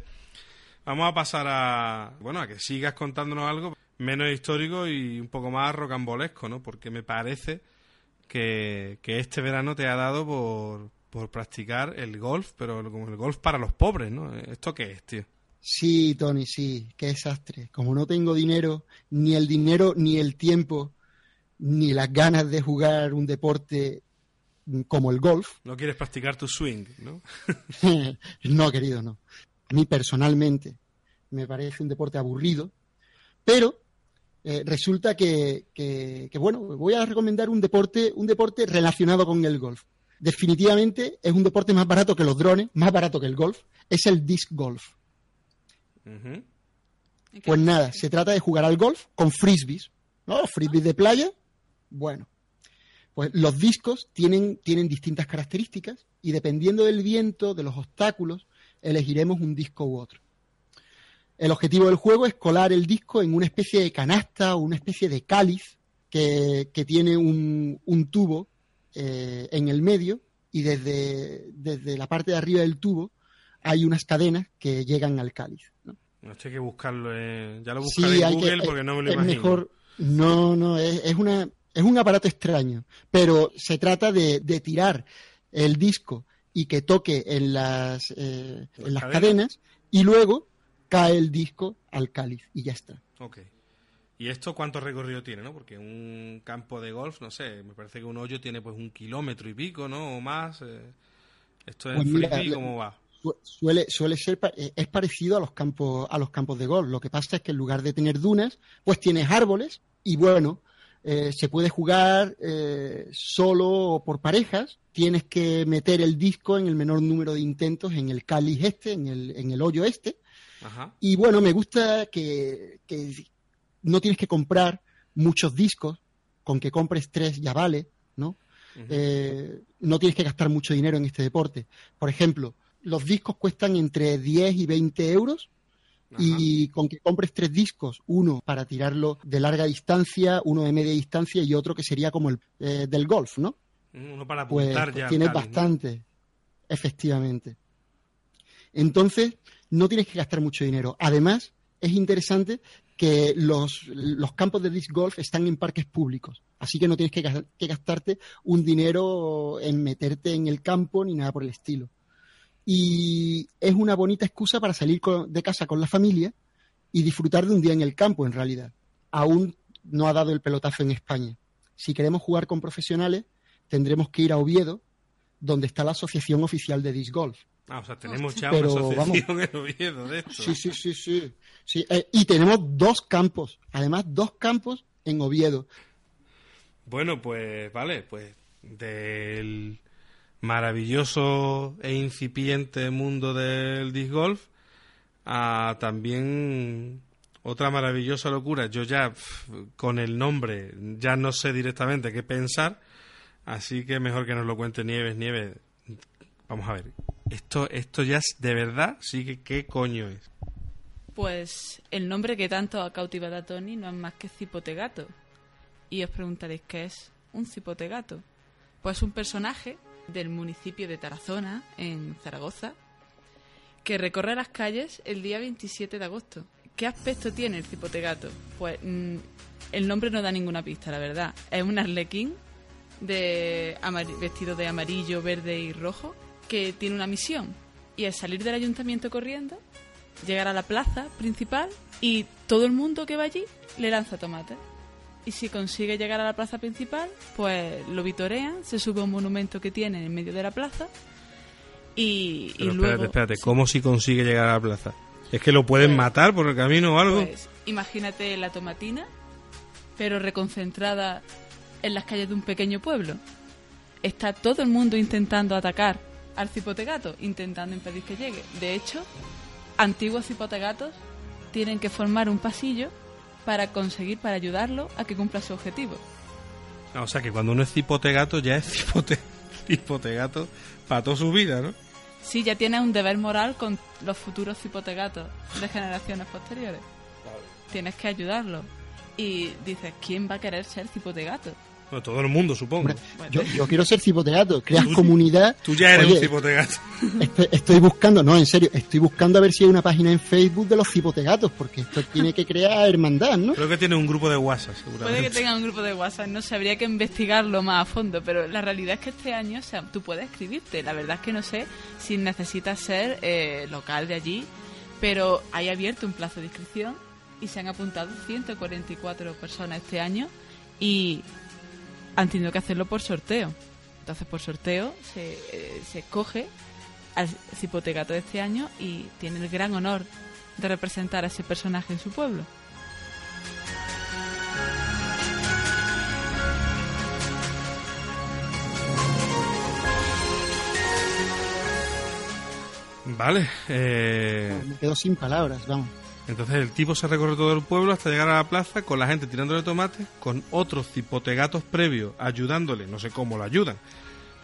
vamos a pasar a, bueno, a que sigas contándonos algo menos histórico y un poco más rocambolesco, ¿no? Porque me parece que, que este verano te ha dado por, por practicar el golf, pero como el golf para los pobres, ¿no? ¿Esto qué es, tío? Sí, Tony, sí, qué desastre. Como no tengo dinero, ni el dinero, ni el tiempo, ni las ganas de jugar un deporte como el golf. No quieres practicar tu swing, ¿no? no, querido, no. A mí personalmente me parece un deporte aburrido, pero eh, resulta que, que, bueno, voy a recomendar un deporte, un deporte relacionado con el golf. Definitivamente es un deporte más barato que los drones, más barato que el golf, es el disc golf. Pues nada, se trata de jugar al golf con frisbees, ¿no? Frisbees de playa. Bueno, pues los discos tienen, tienen distintas características y dependiendo del viento, de los obstáculos, elegiremos un disco u otro. El objetivo del juego es colar el disco en una especie de canasta o una especie de cáliz que, tiene un, tubo eh, en el medio y desde, desde, la parte de arriba del tubo hay unas cadenas que llegan al cáliz. ¿No? Hay que buscarlo. ya lo buscaré en Google porque no me lo es imagino. Mejor, no, no, es, una, es un aparato extraño, pero se trata de, tirar el disco y que toque en las, eh, en las cadenas y luego cae el disco al cáliz y ya está. Ok. ¿Y esto cuánto recorrido tiene, no? Porque un campo de golf, no sé, me parece que un hoyo tiene pues un kilómetro y pico, ¿no? O más. Eh. ¿Esto es pues cómo va? Suele, suele ser, eh, es parecido a los campos, a los campos de golf. Lo que pasa es que en lugar de tener dunas, pues tienes árboles y bueno, eh, se puede jugar solo o por parejas. Tienes que meter el disco en el menor número de intentos en el cáliz este, en el, en el hoyo este y bueno, me gusta que, no tienes que comprar muchos discos, con que compres tres ya vale, ¿no? Eh, no tienes que gastar mucho dinero en este deporte. Por ejemplo, los discos cuestan entre 10 y 20 euros y con que compres tres discos, uno para tirarlo de larga distancia, uno de media distancia y otro que sería como el eh, del golf, ¿no? Uno para pues, apuntar pues, Tienes bastante, efectivamente. Entonces, no tienes que gastar mucho dinero. Además, es interesante que los, campos de disc golf están en parques públicos, así que no tienes que, gastarte un dinero en meterte en el campo ni nada por el estilo. Y es una bonita excusa para salir de casa con la familia y disfrutar de un día en el campo, en realidad. Aún no ha dado el pelotazo en España. Si queremos jugar con profesionales, tendremos que ir a Oviedo, donde está la Asociación Oficial de Disc Golf. Ah, o sea, tenemos ya una asociación en Oviedo de esto. Sí, sí, sí, sí. sí eh, y tenemos dos campos, además dos campos en Oviedo. Bueno, pues vale, pues del maravilloso e incipiente mundo del disc golf a también otra maravillosa locura. Yo ya con el nombre ya no sé directamente qué pensar, así que mejor que nos lo cuente Nieves. Nieves, vamos a ver, esto, esto ya es de verdad, sí que qué coño es. Pues el nombre que tanto ha cautivado a Tony no es más que Cipotegato. Y os preguntaréis qué es un cipotegato. Pues un personaje del municipio de Tarazona, en Zaragoza, que recorre las calles el día 27 de agosto. ¿Qué aspecto tiene el cipotegato? Pues mm, el nombre no da ninguna pista, la verdad. Es un arlequín de vestido de amarillo, verde y rojo que tiene una misión y es salir del ayuntamiento corriendo, llegar a la plaza principal y todo el mundo que va allí le lanza tomates. Y si consigue llegar a la plaza principal, pues lo vitorean, se sube a un monumento que tiene en medio de la plaza y, Pero y espérate, espérate, ¿cómo si consigue llegar a la plaza? ¿Es que lo pueden pues, matar por el camino o algo? Pues imagínate la tomatina, pero reconcentrada en las calles de un pequeño pueblo. Está todo el mundo intentando atacar al cipotegato, intentando impedir que llegue. De hecho, antiguos cipotegatos tienen que formar un pasillo para conseguir, para ayudarlo a que cumpla su objetivo. Ah, o sea que cuando uno es cipotegato ya es cipote, cipotegato para toda su vida, ¿no? Sí, ya tiene un deber moral con los futuros cipotegatos de generaciones posteriores. Tienes que ayudarlo. Y dices, ¿quién va a querer ser cipotegato? Bueno, todo el mundo, supongo. Yo, yo quiero ser cipotegato, creas comunidad. Tú ya eres Oye, un cipotegato. Estoy, estoy buscando, no, en serio, estoy buscando a ver si hay una página en Facebook de los cipotegatos, porque esto tiene que crear hermandad, ¿no? Creo que tiene un grupo de WhatsApp, Puede que seguramente. tenga un grupo de WhatsApp, no sé, habría que investigarlo más a fondo, pero la realidad es que este año, o sea, tú puedes escribirte. La verdad es que no sé si necesitas ser eh, local de allí, pero hay abierto un plazo de inscripción y se han apuntado 144 personas este año y han tenido que hacerlo por sorteo. Entonces, por sorteo se, eh, se escoge al cipotegato de este año y tiene el gran honor de representar a ese personaje en su pueblo. Vale, eh, Me quedo sin palabras, vamos. Entonces el tipo se recorre todo el pueblo hasta llegar a la plaza con la gente tirándole tomates, con otros cipotegatos previos ayudándole, no sé cómo lo ayudan.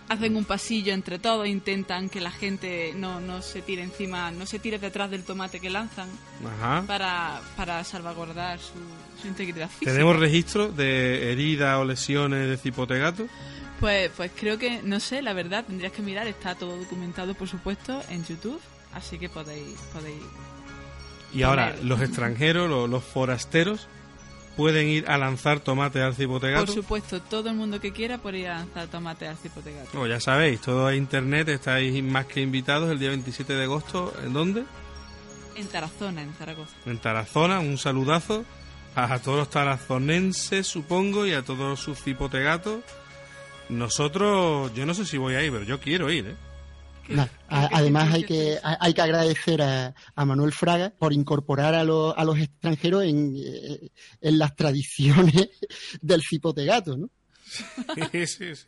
hacen un pasillo entre todos, intentan que la gente no, no se tire encima, no se tire detrás del tomate que lanzan Ajá. para, para salvaguardar su, su integridad física. ¿Tenemos registro de heridas o lesiones de cipotegato? Pues, pues creo que, no sé, la verdad, tendrías que mirar, está todo documentado, por supuesto, en YouTube, así que podéis, podéis Y ahora, los extranjeros, los, los forasteros, pueden ir a lanzar tomates al Por cipotegato. supuesto, todo el mundo que quiera puede ir a lanzar tomate al cipotegato. Como ya sabéis, todo es internet, estáis más que invitados el día 27 de agosto. ¿En dónde? En Tarazona, en Zaragoza. En Tarazona. Un saludazo a todos los tarazonenses, supongo, y a todos sus cipotegatos. Nosotros, yo no sé si voy a ir, pero yo quiero ir, ¿eh? A- además hay que, hay que agradecer a, a Manuel Fraga por incorporar a, los- a los extranjeros en, eh, en las tradiciones del cipotegato, ¿no? sí, sí, sí.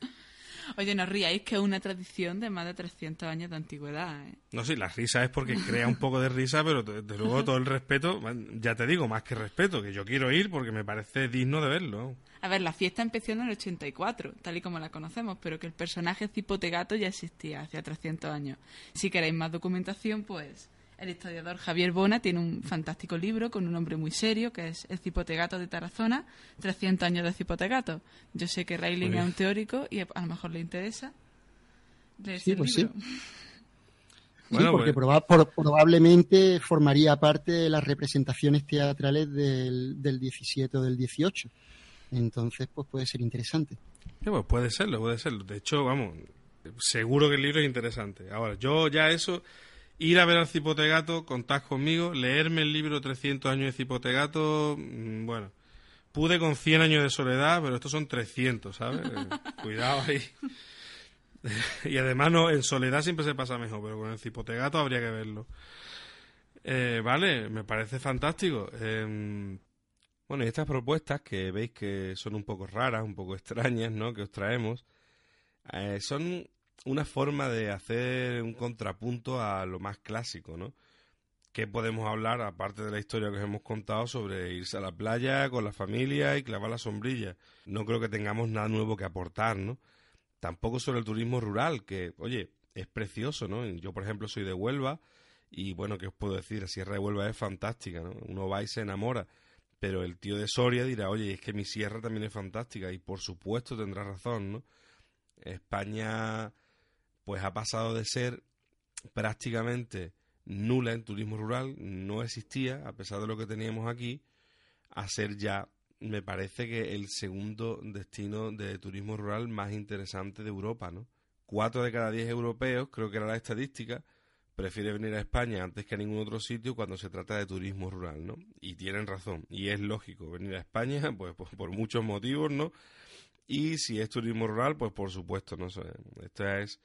Oye, no ríais que es una tradición de más de 300 años de antigüedad, ¿eh? No, sí, la risa es porque crea un poco de risa, pero desde luego todo el respeto, ya te digo, más que respeto, que yo quiero ir porque me parece digno de verlo. A ver, la fiesta empezó en el 84, tal y como la conocemos, pero que el personaje cipotegato ya existía hacía 300 años. Si queréis más documentación, pues el historiador Javier Bona tiene un fantástico libro con un nombre muy serio, que es El cipotegato de Tarazona, 300 años de cipotegato. Yo sé que Rayling Muy es un teórico y a lo mejor le interesa leerse Sí, pues libro. Bueno, sí, porque pues- proba- por- probablemente formaría parte de las representaciones teatrales del, del 17 o del 18. Entonces, pues puede ser interesante. Sí, pues puede serlo, puede serlo. De hecho, vamos, seguro que el libro es interesante. Ahora, yo ya eso, ir a ver al Cipotegato, contad conmigo, leerme el libro 300 años de Cipotegato, mm, bueno, pude con 100 años de soledad, pero estos son 300, ¿sabes? Cuidado ahí. y además, no, en soledad siempre se pasa mejor, pero con el Cipotegato habría que verlo. Eh, vale, me parece fantástico. Em, bueno, y estas propuestas que veis que son un poco raras, un poco extrañas, ¿no? Que os traemos, eh, son una forma de hacer un contrapunto a lo más clásico, ¿no? ¿Qué podemos hablar, aparte de la historia que os hemos contado, sobre irse a la playa con la familia y clavar la sombrilla? No creo que tengamos nada nuevo que aportar, ¿no? Tampoco sobre el turismo rural, que, oye, es precioso, ¿no? Yo, por ejemplo, soy de Huelva y, bueno, ¿qué os puedo decir? La Sierra de Huelva es fantástica, ¿no? Uno va y se enamora pero el tío de Soria dirá, oye, es que mi sierra también es fantástica y por supuesto tendrá razón, ¿no? España pues ha pasado de ser prácticamente nula en turismo rural, no existía a pesar de lo que teníamos aquí, a ser ya, me parece que el segundo destino de turismo rural más interesante de Europa, ¿no? Cuatro de cada diez europeos, creo que era la estadística, prefiere venir a España antes que a ningún otro sitio cuando se trata de turismo rural, ¿no? Y tienen razón, y es lógico venir a España, pues, por muchos motivos, ¿no? Y si es turismo rural, pues por supuesto, no esto es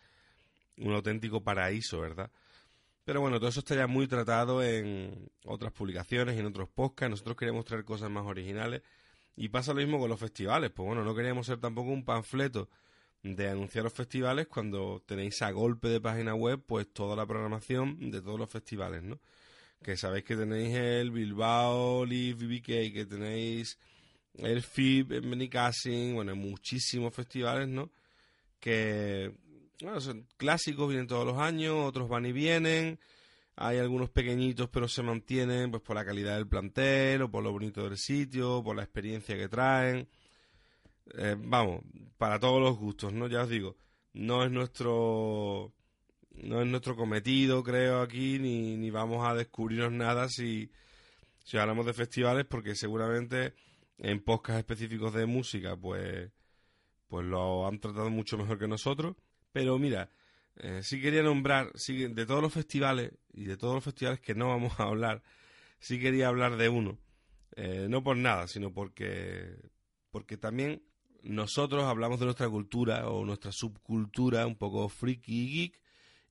un auténtico paraíso, ¿verdad? Pero bueno, todo eso está ya muy tratado en otras publicaciones y en otros podcasts. Nosotros queremos traer cosas más originales. Y pasa lo mismo con los festivales. Pues bueno, no queríamos ser tampoco un panfleto de anunciar los festivales cuando tenéis a golpe de página web pues toda la programación de todos los festivales, ¿no? Que sabéis que tenéis el Bilbao Live BBK, que tenéis el FIB en Benicassin, bueno, muchísimos festivales, ¿no? Que, bueno, son clásicos, vienen todos los años, otros van y vienen, hay algunos pequeñitos pero se mantienen pues por la calidad del plantel o por lo bonito del sitio, por la experiencia que traen. Eh, vamos, para todos los gustos, ¿no? Ya os digo, no es nuestro no es nuestro cometido, creo, aquí, ni, ni vamos a descubrirnos nada si, si hablamos de festivales, porque seguramente en podcasts específicos de música, pues, pues lo han tratado mucho mejor que nosotros. Pero mira, eh, sí quería nombrar, sí, de todos los festivales, y de todos los festivales que no vamos a hablar, sí quería hablar de uno. Eh, no por nada, sino porque, porque también nosotros hablamos de nuestra cultura o nuestra subcultura un poco friki y geek,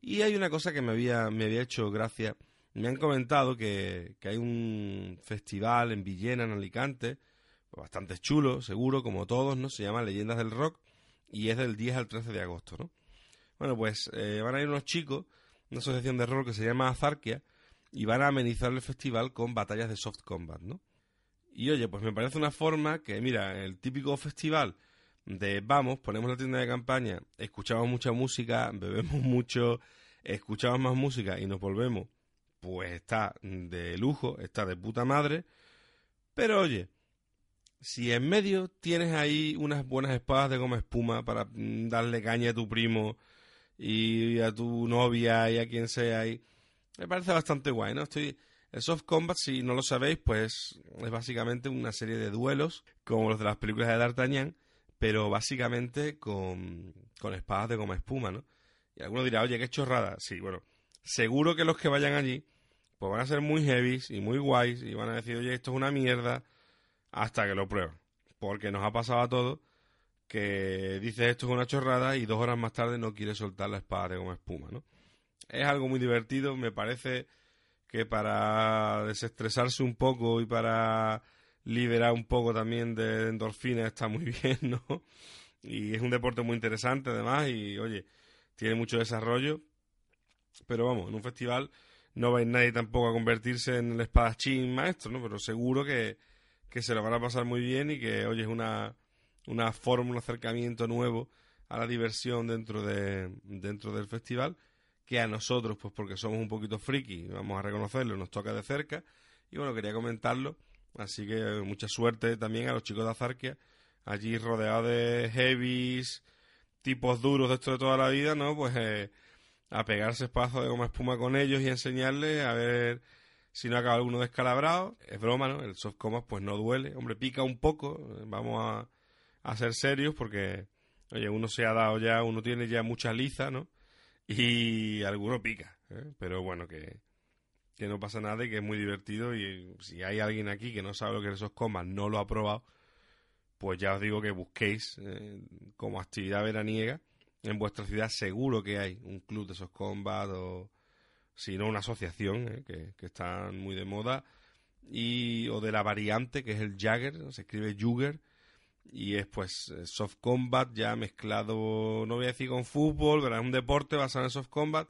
y hay una cosa que me había, me había hecho gracia. Me han comentado que, que hay un festival en Villena, en Alicante, bastante chulo, seguro, como todos, ¿no? Se llama Leyendas del Rock y es del 10 al 13 de agosto, ¿no? Bueno, pues eh, van a ir unos chicos, una asociación de rol que se llama Azarquia, y van a amenizar el festival con batallas de soft combat, ¿no? Y oye, pues me parece una forma que, mira, el típico festival de vamos, ponemos la tienda de campaña, escuchamos mucha música, bebemos mucho, escuchamos más música y nos volvemos, pues está de lujo, está de puta madre. Pero oye, si en medio tienes ahí unas buenas espadas de goma espuma para mm, darle caña a tu primo y a tu novia y a quien sea ahí, me parece bastante guay, ¿no? Estoy... El soft combat, si no lo sabéis, pues es básicamente una serie de duelos, como los de las películas de D'Artagnan, pero básicamente con, con espadas de goma espuma, ¿no? Y alguno dirá, oye, qué chorrada. Sí, bueno, seguro que los que vayan allí, pues van a ser muy heavies y muy guays y van a decir, oye, esto es una mierda, hasta que lo prueben. Porque nos ha pasado a todos que dices esto es una chorrada y dos horas más tarde no quiere soltar la espada de goma espuma, ¿no? Es algo muy divertido, me parece que para desestresarse un poco y para liberar un poco también de endorfina está muy bien, ¿no? Y es un deporte muy interesante además y oye, tiene mucho desarrollo. Pero vamos, en un festival no va nadie tampoco a convertirse en el espadachín maestro, ¿no? Pero seguro que, que se lo van a pasar muy bien y que, oye, es una, una forma, un acercamiento nuevo a la diversión dentro, de, dentro del festival que a nosotros, pues porque somos un poquito friki, vamos a reconocerlo, nos toca de cerca. Y bueno, quería comentarlo. Así que mucha suerte también a los chicos de Azarquia, allí rodeados de heavies, tipos duros de esto de toda la vida, ¿no? Pues eh, a pegarse espacio de goma espuma con ellos y enseñarles a ver si no acaba alguno descalabrado. Es broma, ¿no? El soft combat pues no duele. Hombre, pica un poco. Vamos a, a ser serios porque, oye, uno se ha dado ya, uno tiene ya mucha liza, ¿no? Y alguno pica. ¿eh? Pero bueno, que, que no pasa nada y que es muy divertido. Y si hay alguien aquí que no sabe lo que es esos comas, no lo ha probado, pues ya os digo que busquéis eh, como actividad veraniega. En vuestra ciudad seguro que hay un club de esos combat o si no una asociación ¿eh? que, que están muy de moda. Y, o de la variante que es el Jagger, se escribe Jugger y es pues eh, soft combat ya mezclado, no voy a decir con fútbol, pero es un deporte basado en soft combat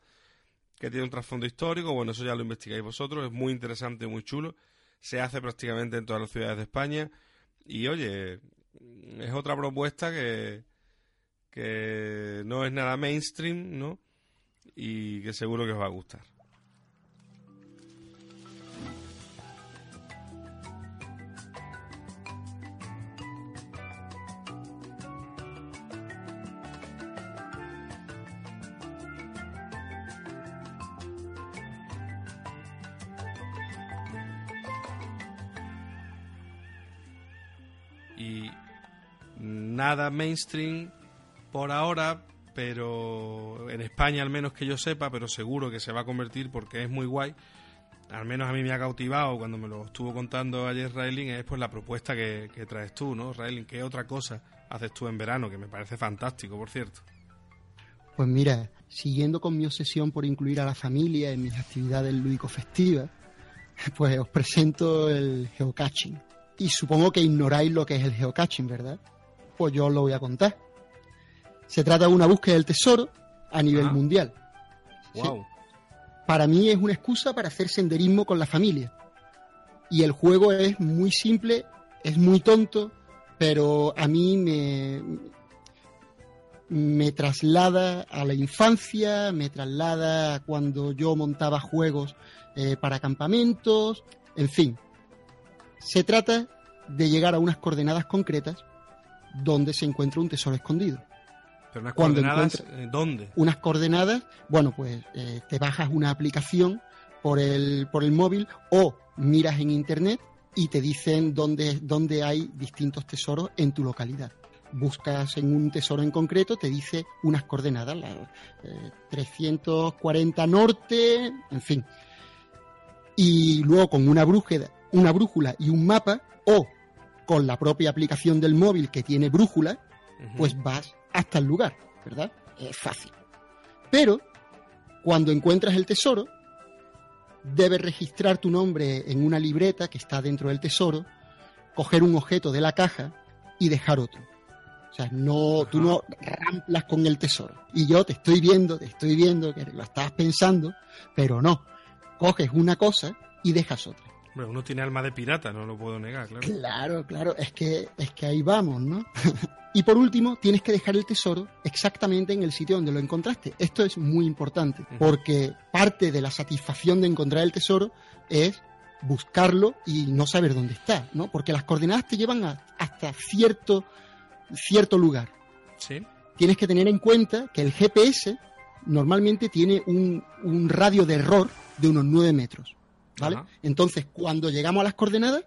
que tiene un trasfondo histórico, bueno, eso ya lo investigáis vosotros, es muy interesante, muy chulo, se hace prácticamente en todas las ciudades de España y oye, es otra propuesta que, que no es nada mainstream, ¿no? Y que seguro que os va a gustar. Nada mainstream por ahora, pero en España al menos que yo sepa, pero seguro que se va a convertir porque es muy guay. Al menos a mí me ha cautivado cuando me lo estuvo contando ayer Raylin, es pues la propuesta que, traes tú, ¿no? Raylin, ¿qué otra cosa haces tú en verano? Que me parece fantástico, por cierto. Pues mira, siguiendo con mi obsesión por incluir a la familia en mis actividades lúdico-festivas, pues os presento el geocaching. Y supongo que ignoráis lo que es el geocaching, ¿verdad? Pues yo os lo voy a contar. Se trata de una búsqueda del tesoro a nivel mundial. Para mí es una excusa para hacer senderismo con la familia. Y el juego es muy simple, es muy tonto, pero a mí me, me traslada a la infancia, me traslada a cuando yo montaba juegos eh, para campamentos, en fin. Se trata de llegar a unas coordenadas concretas dónde se encuentra un tesoro escondido. Pero unas Cuando coordenadas, eh, ¿dónde? Unas coordenadas, bueno, pues eh, te bajas una aplicación por el, por el móvil o miras en internet y te dicen dónde, dónde hay distintos tesoros en tu localidad. Buscas en un tesoro en concreto, te dice unas coordenadas, la, eh, 340 norte, en fin. Y luego con una brújula, una brújula y un mapa, o con la propia aplicación del móvil que tiene brújula, pues vas hasta el lugar, ¿verdad? Es fácil. Pero cuando encuentras el tesoro, debes registrar tu nombre en una libreta que está dentro del tesoro, coger un objeto de la caja y dejar otro. O sea, no, tú no ramplas con el tesoro. Y yo te estoy viendo, te estoy viendo que lo estás pensando, pero no. Coges una cosa y dejas otra. Hombre, uno tiene alma de pirata, no lo puedo negar, claro. Claro, claro, es que, es que ahí vamos, ¿no? y por último, tienes que dejar el tesoro exactamente en el sitio donde lo encontraste. Esto es muy importante, porque parte de la satisfacción de encontrar el tesoro es buscarlo y no saber dónde está, ¿no? Porque las coordenadas te llevan a- hasta cierto, cierto lugar. Sí. Tienes que tener en cuenta que el GPS normalmente tiene un, un radio de error de unos 9 metros. ¿Vale? Ajá. Entonces, cuando llegamos a las coordenadas,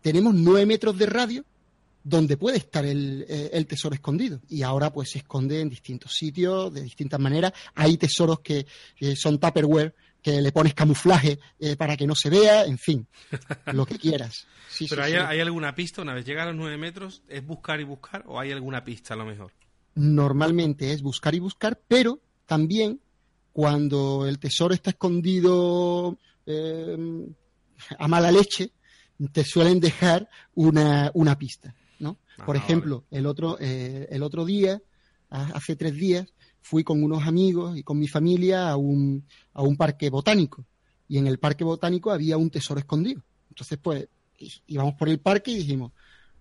tenemos 9 metros de radio donde puede estar el, eh, el tesoro escondido. Y ahora pues se esconde en distintos sitios, de distintas maneras. Hay tesoros que, que son Tupperware, que le pones camuflaje eh, para que no se vea, en fin, lo que quieras. Sí, Pero sí, hay, sí. hay alguna pista, una vez llega a los nueve metros, ¿es buscar y buscar o hay alguna pista a lo mejor? Normalmente es buscar y buscar, pero también cuando el tesoro está escondido eh, a mala leche, te suelen dejar una, una pista, ¿no? Por Ah, ejemplo, el otro, eh, el otro día, ha- hace tres días, fui con unos amigos y con mi familia a un, a un parque botánico. Y en el parque botánico había un tesoro escondido. Entonces, pues, íbamos por el parque y dijimos,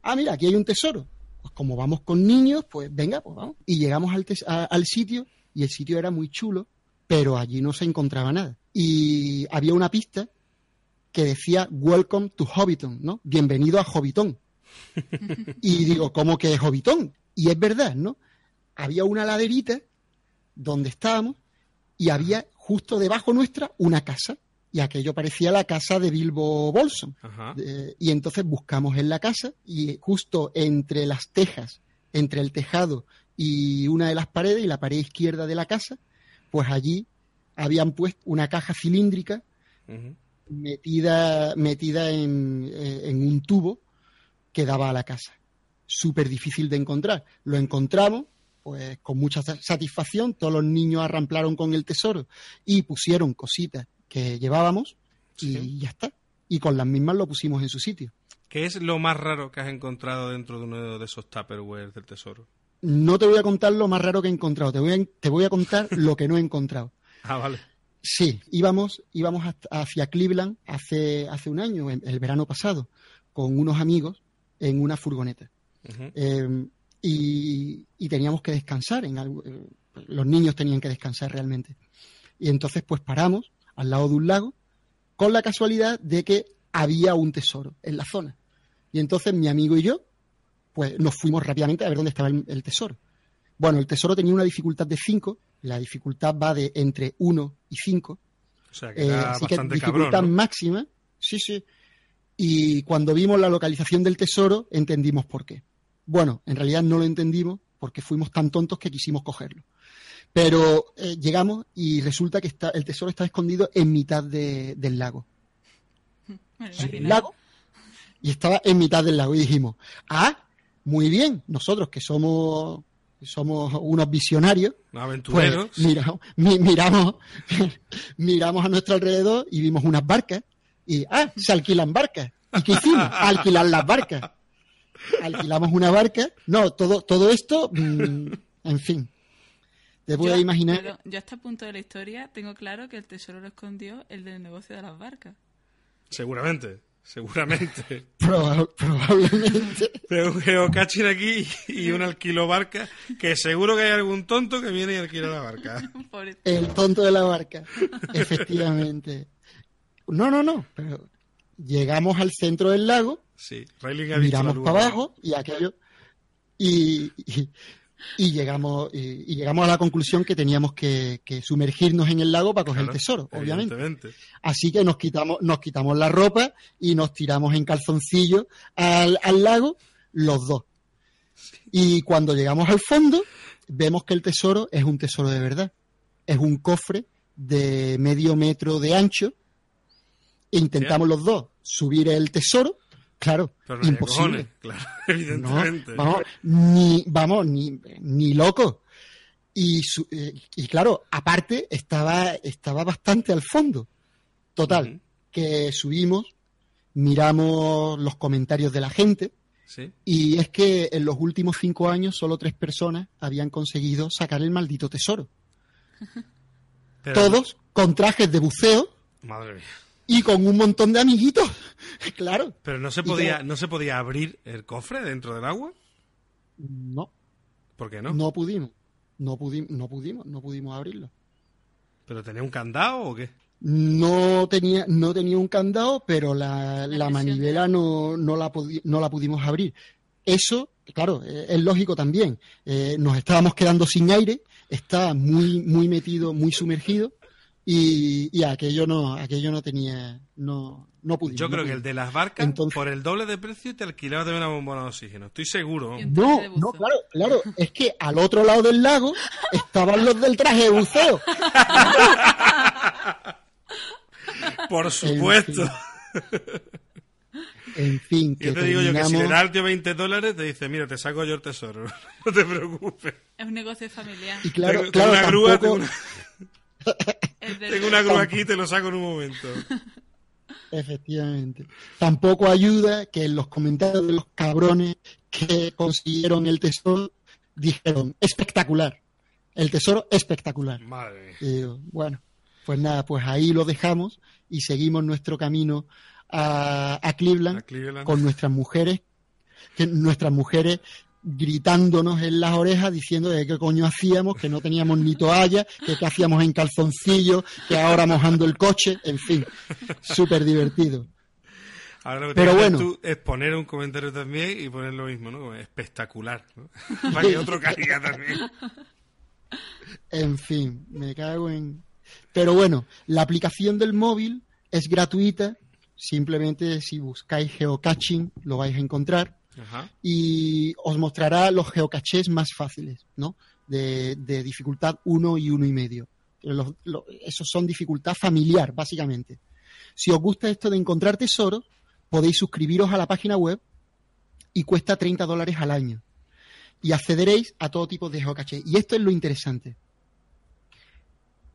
ah, mira, aquí hay un tesoro. Pues como vamos con niños, pues venga, pues vamos. Y llegamos al, tes- a- al sitio y el sitio era muy chulo, pero allí no se encontraba nada. Y había una pista que decía Welcome to Hobbiton, ¿no? Bienvenido a Hobbiton. y digo, ¿cómo que es Hobbiton? Y es verdad, ¿no? Había una laderita donde estábamos y había justo debajo nuestra una casa. Y aquello parecía la casa de Bilbo Bolson. Eh, y entonces buscamos en la casa y justo entre las tejas, entre el tejado y una de las paredes y la pared izquierda de la casa, pues allí habían puesto una caja cilíndrica metida, metida en, eh, en un tubo que daba a la casa. Súper difícil de encontrar. Lo encontramos, pues con mucha sa- satisfacción, todos los niños arramplaron con el tesoro y pusieron cositas que llevábamos y Sí. ya está. Y con las mismas lo pusimos en su sitio. ¿Qué es lo más raro que has encontrado dentro de uno de esos Tupperware del tesoro? No te voy a contar lo más raro que he encontrado, te voy a, te voy a contar lo que no he encontrado. Ah, vale. Sí, íbamos, íbamos hacia Cleveland hace, hace un año, en- el verano pasado, con unos amigos en una furgoneta. Eh, y, y teníamos que descansar, en algo- eh, los niños tenían que descansar realmente. Y entonces pues paramos al lado de un lago con la casualidad de que había un tesoro en la zona. Y entonces mi amigo y yo pues nos fuimos rápidamente a ver dónde estaba el, el tesoro. Bueno, el tesoro tenía una dificultad de 5, la dificultad va de entre 1 y 5, O sea, que eh, así que dificultad cabrón, ¿no? máxima, sí, sí. Y cuando vimos la localización del tesoro, entendimos por qué. Bueno, en realidad no lo entendimos porque fuimos tan tontos que quisimos cogerlo. Pero eh, llegamos y resulta que está, el tesoro está escondido en mitad de- del lago. El lago. Y estaba en mitad del lago. Y dijimos, ah, muy bien, nosotros que somos, somos unos visionarios, pues aventureros. miramos, mi- miramos, miramos a nuestro alrededor y vimos unas barcas y ¡ah! se alquilan barcas. ¿Y qué hicimos? Alquilar las barcas. Alquilamos una barca. No, todo, todo esto, mm, en fin. Te puedes Yo- imaginar. pero yo a este punto de la historia tengo claro que el tesoro lo escondió el del negocio de las barcas. Seguramente, seguramente. proba- probablemente. Un geocaching aquí y un alquilo barca, que seguro que hay algún tonto que viene y alquila la barca. El tonto de la barca. Efectivamente. No, no, no. Pero llegamos al centro del lago Sí, miramos para abajo y aquello y, y- y llegamos, y, y llegamos a la conclusión que teníamos que, que sumergirnos en el lago para coger Claro, el tesoro, obviamente. Así que nos quitamos, nos quitamos la ropa y nos tiramos en calzoncillo al, al lago, los dos. Y cuando llegamos al fondo, vemos que el tesoro es un tesoro de verdad. Es un cofre de medio metro de ancho. E intentamos los dos subir el tesoro. Claro, Pero no imposible. cojones, claro, No, evidentemente. vamos, ni, vamos, ni, ni loco. Y, su- eh, y claro, aparte estaba, estaba bastante al fondo. Total, que subimos, miramos los comentarios de la gente Sí. y es que en los últimos cinco años solo tres personas habían conseguido sacar el maldito tesoro. Pero- Todos con trajes de buceo Madre mía. Y con un montón de amiguitos. claro. Pero no se podía, no se podía abrir el cofre dentro del agua. No, ¿Por qué no? no pudimos. No pudimos, no pudimos, no pudimos abrirlo. ¿Pero tenía un candado o qué? No tenía, no tenía un candado, pero la, La manivela no, no, la no la pudimos abrir. Eso, claro, eh, es lógico también. Eh, nos estábamos quedando sin aire, estaba muy, muy metido, muy sumergido, y, y aquello no, aquello no tenía, no, no pudimos. Yo no creo que el de las barcas, Entonces- por el doble de precio, te alquilaba también una bombona de oxígeno. Estoy seguro. No, no, claro, claro, es que al otro lado del lago estaban los del traje de buceo. Por supuesto. En fin, que Yo te digo yo que si le das al tío 20 dólares, te dice, mira, te saco yo el tesoro. no te preocupes. Es un negocio familiar. Y claro, tengo, claro, tengo una grúa, tampoco- tengo una, Es del- tengo una grúa aquí y te lo saco en un momento. Efectivamente. Tampoco ayuda que en los comentarios de los cabrones que consiguieron el tesoro dijeron espectacular. El tesoro espectacular. Madre. Y digo, bueno, pues nada, pues ahí lo dejamos y seguimos nuestro camino a, a Cleveland A Cleveland. con nuestras mujeres, que nuestras mujeres gritándonos en las orejas diciendo de qué coño hacíamos, que no teníamos ni toalla, que qué hacíamos en calzoncillo, que ahora mojando el coche, en fin, súper divertido. Ahora lo que Pero bueno. tú es poner un comentario también y poner lo mismo, ¿no? Espectacular, ¿no? Para que otro caiga también. En fin, me cago en... Pero bueno, la aplicación del móvil es gratuita, simplemente si buscáis geocaching lo vais a encontrar. Y os mostrará los geocaches más fáciles, ¿no? De, dificultad 1 y uno y medio. Esos son dificultad familiar, básicamente. Si os gusta esto de encontrar tesoros, podéis suscribiros a la página web y cuesta 30 dólares al año. Y accederéis a todo tipo de geocaches. Y esto es lo interesante.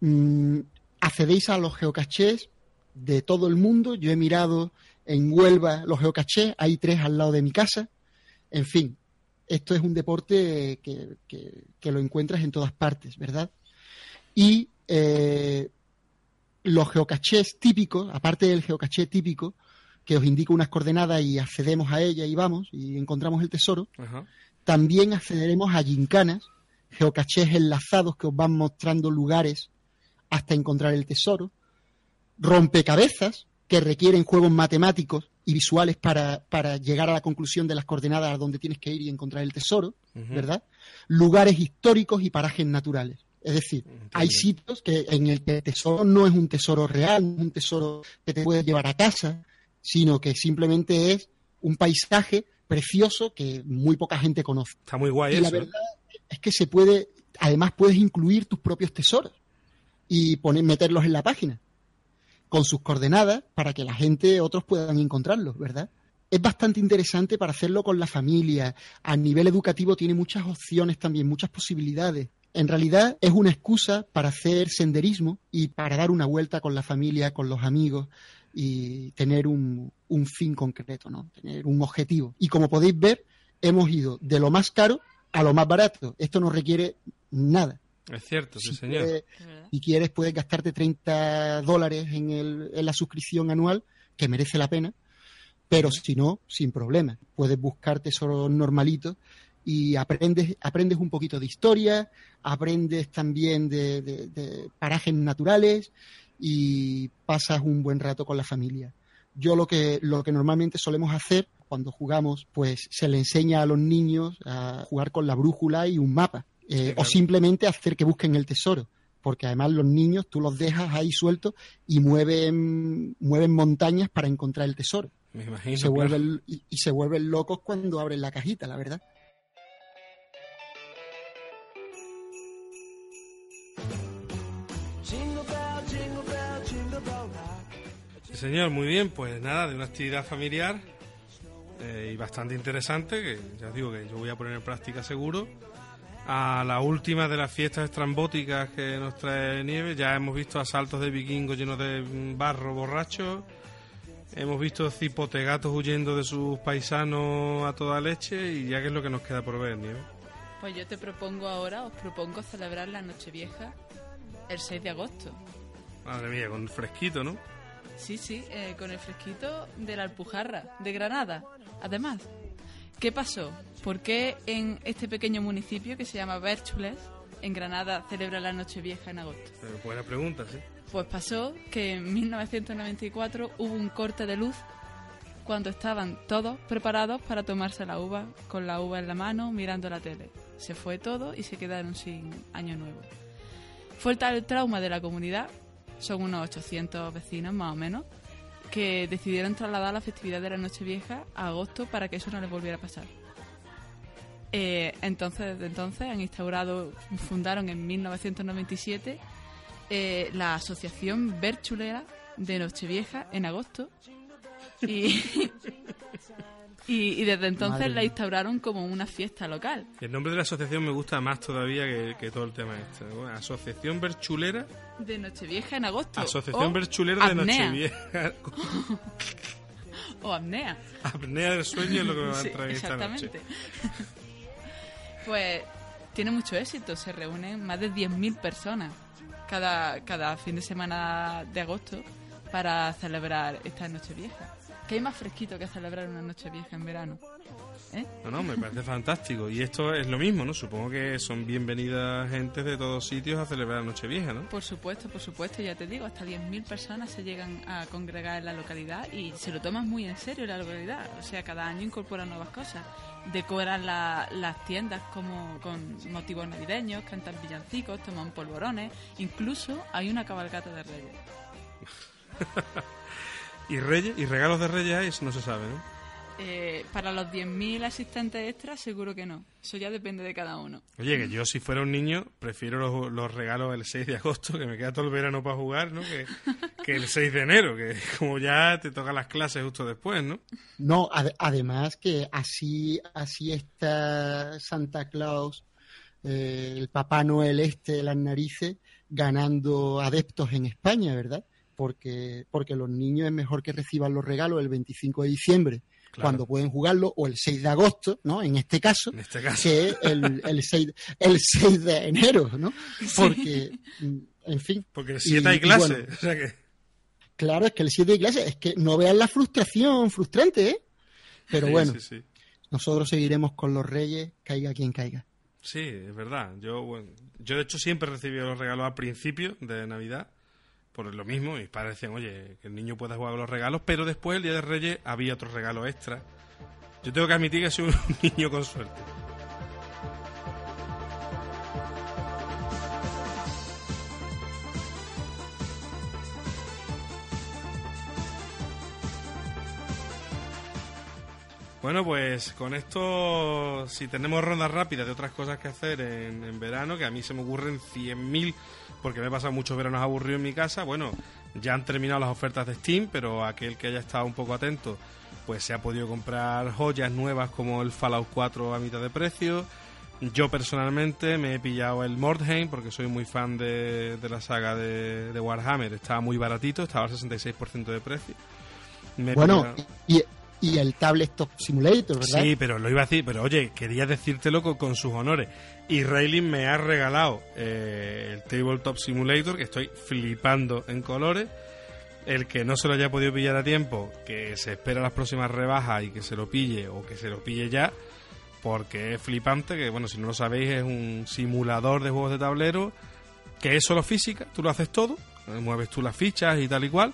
Mm, accedéis a los geocaches de todo el mundo. Yo he mirado en Huelva los geocaches, hay tres al lado de mi casa. En fin, esto es un deporte que, que- que lo encuentras en todas partes, ¿verdad? Y eh, los geocaches típicos, aparte del geocaché típico, que os indica unas coordenadas y accedemos a ella y vamos y encontramos el tesoro, Ajá. también accederemos a gincanas, geocaches enlazados que os van mostrando lugares hasta encontrar el tesoro, rompecabezas que requieren juegos matemáticos y visuales para, para llegar a la conclusión de las coordenadas a donde tienes que ir y encontrar el tesoro. ¿verdad? Lugares históricos y parajes naturales. Es decir, Entiendo. hay sitios que, en el que el tesoro no es un tesoro real, no es un tesoro que te puedes llevar a casa, sino que simplemente es un paisaje precioso que muy poca gente conoce. Está muy guay Y eso. la verdad es que se puede, además puedes incluir tus propios tesoros y poner, meterlos en la página con sus coordenadas para que la gente, otros puedan encontrarlos, ¿verdad? Es bastante interesante para hacerlo con la familia. A nivel educativo tiene muchas opciones también, muchas posibilidades. En realidad es una excusa para hacer senderismo y para dar una vuelta con la familia, con los amigos y tener un, un fin concreto, ¿no? Tener un objetivo. Y como podéis ver, hemos ido de lo más caro a lo más barato. Esto no requiere nada. Es cierto, sí, Si señor. quieres- si quieres, puedes gastarte 30 dólares en, el- en la suscripción anual, que merece la pena, pero si no, sin problema. Puedes buscar tesoros normalitos y aprendes, aprendes un poquito de historia, aprendes también de, de- de parajes naturales y pasas un buen rato con la familia. Yo lo que, lo que normalmente solemos hacer cuando jugamos, pues se le enseña a los niños a jugar con la brújula y un mapa. Eh, o simplemente hacer que busquen el tesoro. Porque además los niños tú los dejas ahí sueltos y mueven, mueven montañas para encontrar el tesoro. Me imagino. Se vuelven, y, y se vuelven locos cuando abren la cajita, la verdad. Sí, señor, muy bien. Pues nada, de una actividad familiar eh, y bastante interesante, que ya os digo que yo voy a poner en práctica seguro. A la última de las fiestas estrambóticas que nos trae nieve, ya hemos visto asaltos de vikingos llenos de barro borracho. Hemos visto cipotegatos huyendo de sus paisanos a toda leche y ya que es lo que nos queda por ver, Nieve. Pues yo te propongo ahora, os propongo celebrar la Nochevieja el 6 de agosto. Madre mía, con fresquito, ¿no? Sí, sí, eh, con el fresquito de la Alpujarra, de Granada. Además, ¿qué pasó? ¿Por qué en este pequeño municipio que se llama Bérchules, en Granada, celebra la Nochevieja en agosto? Pero buena pregunta, sí. Pues pasó que en 1994 hubo un corte de luz cuando estaban todos preparados para tomarse la uva, con la uva en la mano, mirando la tele. Se fue todo y se quedaron sin año nuevo. Fue tal el trauma de la comunidad, son unos 800 vecinos más o menos, que decidieron trasladar la festividad de la Nochevieja a agosto para que eso no les volviera a pasar. Eh, entonces, desde entonces han instaurado, fundaron en 1997 eh, la Asociación Berchulera de Nochevieja en agosto y, y, y desde entonces Madre la instauraron como una fiesta local. El nombre de la asociación me gusta más todavía que, que todo el tema este. ¿no? Asociación Berchulera. De Nochevieja en agosto. Asociación o Berchulera de apnea, Nochevieja. O apnea. Apnea del sueño es lo que me va a Sí, entrar esta noche. exactamente. pues tiene mucho éxito. Se reúnen más de 10.000 personas cada, cada fin de semana de agosto para celebrar esta noche vieja. ¿Qué hay más fresquito que celebrar una noche vieja en verano? ¿Eh? No, no, me parece fantástico. Y esto es lo mismo, ¿no? Supongo que son bienvenidas gentes de todos sitios a celebrar Nochevieja, ¿no? Por supuesto, por supuesto, ya te digo, hasta 10.000 personas se llegan a congregar en la localidad y se lo toman muy en serio la localidad. O sea, cada año incorporan nuevas cosas. Decoran la- las tiendas como con motivos navideños, cantan villancicos, toman polvorones. Incluso hay una cabalgata de reyes. Y reyes, y regalos de reyes hay, no se sabe, ¿no? Eh, para los 10.000 asistentes extras, seguro que no. Eso ya depende de cada uno. Oye, que yo si fuera un niño, prefiero los, los regalos el 6 de agosto, que me queda todo el verano para jugar, ¿no? Que, que el 6 de enero, que como ya te tocan las clases justo después, ¿no? No, ade- además que así, así está Santa Claus, eh, el Papá Noel este de las narices, ganando adeptos en España, ¿verdad? Porque, porque los niños es mejor que reciban los regalos el 25 de diciembre, Claro. cuando pueden jugarlo, o el 6 de agosto, ¿no? En este caso, En este caso. que el, el, 6, el 6 de enero, ¿no? Porque, en fin, Porque el Y- 7 hay clase. bueno. o sea que... claro, es que el 7 de clase, es que no vean la frustración frustrante, ¿eh? Pero Sí, bueno, Sí, nosotros seguiremos con los reyes, caiga quien caiga. Sí, es verdad. Yo, bueno, yo de hecho siempre recibí los regalos al principio de Navidad. Por lo mismo, mis padres decían, oye, que el niño pueda jugar con los regalos, pero después, el Día de Reyes, había otros regalos extra. Yo tengo que admitir que soy un niño con suerte. Bueno, pues con esto, si tenemos rondas rápidas de otras cosas que hacer en, en verano, que a mí se me ocurren 100.000, porque me he pasado muchos veranos aburridos en mi casa, bueno, ya han terminado las ofertas de Steam, pero aquel que haya estado un poco atento, pues se ha podido comprar joyas nuevas como el Fallout 4 a mitad de precio. Yo personalmente me he pillado el Mordheim porque soy muy fan de, de la saga de, de Warhammer. Estaba muy baratito, estaba al 66% de precio. Me Bueno, pillado- y, y el Tabletop Simulator, ¿verdad? Sí, pero lo iba a decir, pero oye, quería decírtelo con, sus honores. Y Raylin me ha regalado eh, el Tabletop Simulator, que estoy flipando en colores. El que no se lo haya podido pillar a tiempo, que se espera las próximas rebajas y que se lo pille o que se lo pille ya, porque es flipante, que bueno, si no lo sabéis, es un simulador de juegos de tablero que es solo física, tú lo haces todo, mueves tú las fichas y tal y cual,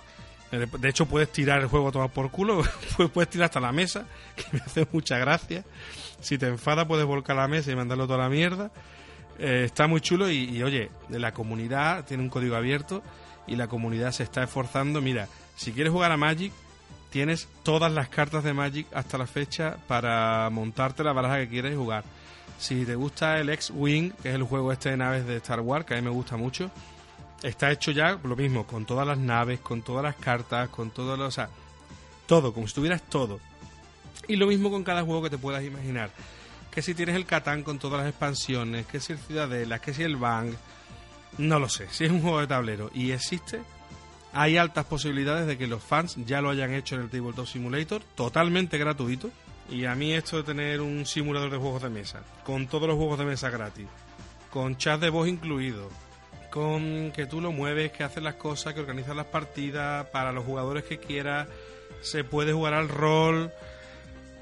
De hecho, puedes tirar el juego todo por culo, puedes tirar hasta la mesa, que me hace mucha gracia. Si te enfada, puedes volcar la mesa y mandarlo toda la mierda. Eh, está muy chulo y, y, oye, la comunidad tiene un código abierto y la comunidad se está esforzando. Mira, si quieres jugar a Magic, tienes todas las cartas de Magic hasta la fecha para montarte la baraja que quieres jugar. Si te gusta el X-Wing, que es el juego este de naves de Star Wars, que a mí me gusta mucho, está hecho ya lo mismo, con todas las naves, con todas las cartas, con todo lo... O sea, todo, como si tuvieras todo. Y lo mismo con cada juego que te puedas imaginar. Que si tienes el Catán con todas las expansiones, que si el Ciudadela, que si el Bang, no lo sé. Si es un juego de tablero y existe, hay altas posibilidades de que los fans ya lo hayan hecho en el Tabletop Simulator, totalmente gratuito. Y a mí esto de tener un simulador de juegos de mesa, con todos los juegos de mesa gratis, con chat de voz incluido, con que tú lo mueves, que haces las cosas, que organizas las partidas para los jugadores que quieras, se puede jugar al rol,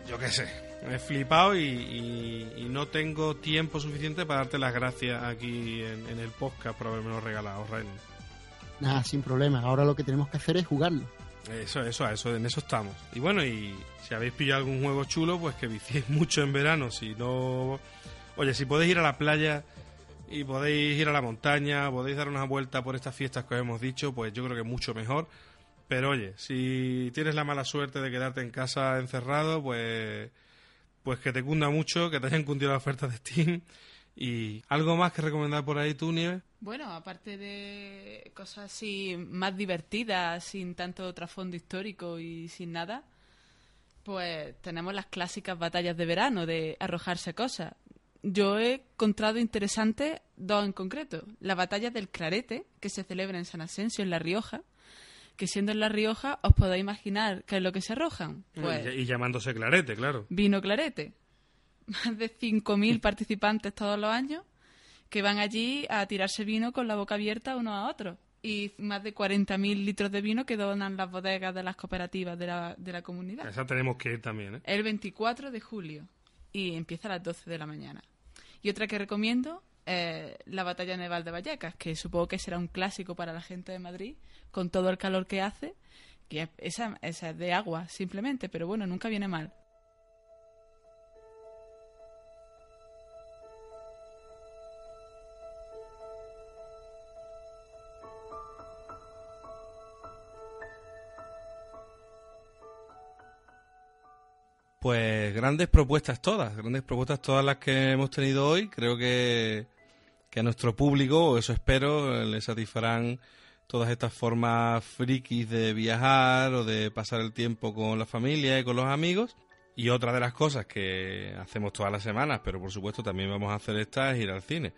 yo qué sé, me he flipado y, no tengo tiempo suficiente para darte las gracias aquí en, el podcast por haberme regalado, Ren. Nada, sin problema. Ahora lo que tenemos que hacer es jugarlo. Eso, eso, eso, en eso estamos. Y bueno, y si habéis pillado algún juego chulo, pues que viciéis mucho en verano. Si no. Oye, si podéis ir a la playa y podéis ir a la montaña, podéis dar una vuelta por estas fiestas que os hemos dicho, pues yo creo que mucho mejor. Pero oye, si tienes la mala suerte de quedarte en casa encerrado, pues pues que te cunda mucho, que te hayan cundido las ofertas de Steam. ¿Y algo más que recomendar por ahí tú, Nieves? Bueno, aparte de cosas así más divertidas, sin tanto trasfondo histórico y sin nada, pues tenemos las clásicas batallas de verano de arrojarse cosas. Yo he encontrado interesantes dos en concreto. La batalla del Clarete, que se celebra en San Asensio, en La Rioja, que siendo en La Rioja os podéis imaginar qué es lo que se arrojan. Pues, y, llamándose clarete, claro. Vino clarete. Más de 5.000 participantes todos los años que van allí a tirarse vino con la boca abierta uno a otro. Y más de 40.000 litros de vino que donan las bodegas de las cooperativas de la, de la comunidad. Esa tenemos que ir también, ¿eh? El 24 de julio. Y empieza a las 12 de la mañana. Y otra que recomiendo eh, la batalla naval de Vallecas, que supongo que será un clásico para la gente de Madrid, con todo el calor que hace, que esa, esa es de agua simplemente, pero bueno, nunca viene mal. Pues grandes propuestas todas, grandes propuestas todas las que hemos tenido hoy. Creo que que a nuestro público, o eso espero, le satisfarán todas estas formas frikis de viajar o de pasar el tiempo con la familia y con los amigos. Y otra de las cosas que hacemos todas las semanas, pero por supuesto también vamos a hacer esta, es ir al cine.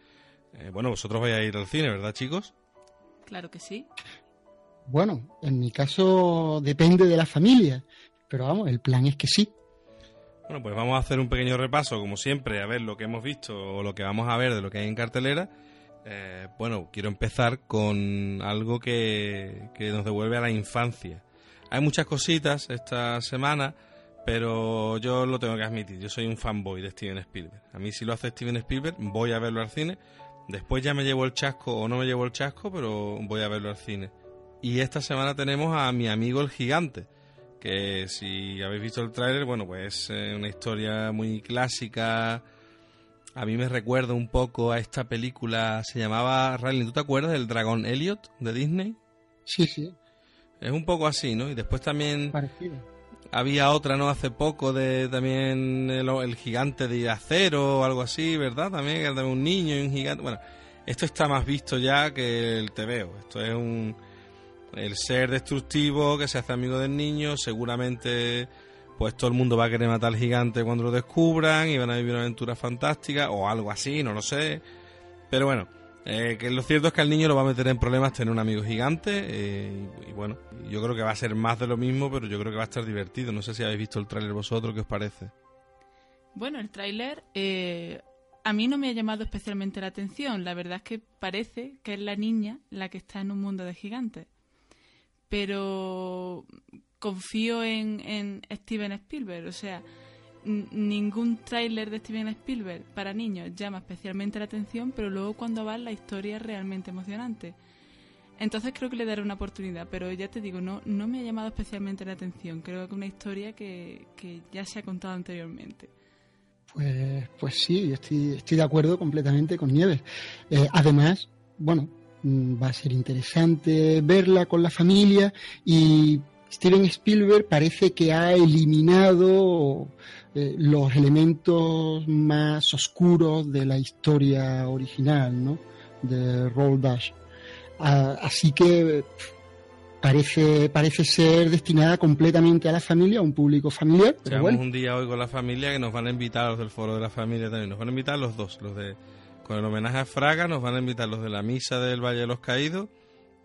Eh, bueno, vosotros vais a ir al cine, ¿verdad, chicos? Claro que sí. Bueno, en mi caso depende de la familia, pero vamos, el plan es que sí. Bueno, pues vamos a hacer un pequeño repaso, como siempre, a ver lo que hemos visto o lo que vamos a ver de lo que hay en cartelera. Eh, bueno, quiero empezar con algo que, nos devuelve a la infancia. Hay muchas cositas esta semana, pero yo lo tengo que admitir, yo soy un fanboy de Steven Spielberg. A mí si lo hace Steven Spielberg, voy a verlo al cine. Después ya me llevo el chasco o no me llevo el chasco, pero voy a verlo al cine. Y esta semana tenemos a mi amigo el gigante que si habéis visto el tráiler, bueno, pues es eh, una historia muy clásica. A mí me recuerda un poco a esta película, se llamaba, Riley, ¿tú te acuerdas del dragón Elliot de Disney? Sí, sí. Es un poco así, ¿no? Y después también había otra, ¿no? Hace poco de también el, gigante de acero o algo así, ¿verdad? También de un niño y un gigante. Bueno, esto está más visto ya que el TVO. Esto es un el ser destructivo que se hace amigo del niño, seguramente pues todo el mundo va a querer matar al gigante cuando lo descubran y van a vivir una aventura fantástica o algo así, no lo sé. Pero bueno, eh, que lo cierto es que al niño lo va a meter en problemas tener un amigo gigante eh, y, bueno, yo creo que va a ser más de lo mismo, pero yo creo que va a estar divertido. No sé si habéis visto el tráiler vosotros, ¿qué os parece? Bueno, el tráiler eh, a mí no me ha llamado especialmente la atención. La verdad es que parece que es la niña la que está en un mundo de gigantes pero confío en, Steven Spielberg. O sea, ningún tráiler de Steven Spielberg para niños llama especialmente la atención, pero luego cuando va la historia es realmente emocionante. Entonces creo que le daré una oportunidad, pero ya te digo, no, no me ha llamado especialmente la atención. Creo que es una historia que, que ya se ha contado anteriormente. Pues, pues sí, estoy, estoy de acuerdo completamente con Nieves. Eh, además, bueno, va a ser interesante verla con la familia y Steven Spielberg parece que ha eliminado eh, los elementos más oscuros de la historia original, ¿no? De Roll Dash. Ah, así que parece, parece ser destinada completamente a la familia, a un público familiar. Pero bueno. un día hoy con la familia que nos van a invitar los del foro de la familia también. Nos van a invitar los dos, los de con el homenaje a Fraga, nos van a invitar los de la misa del Valle de los Caídos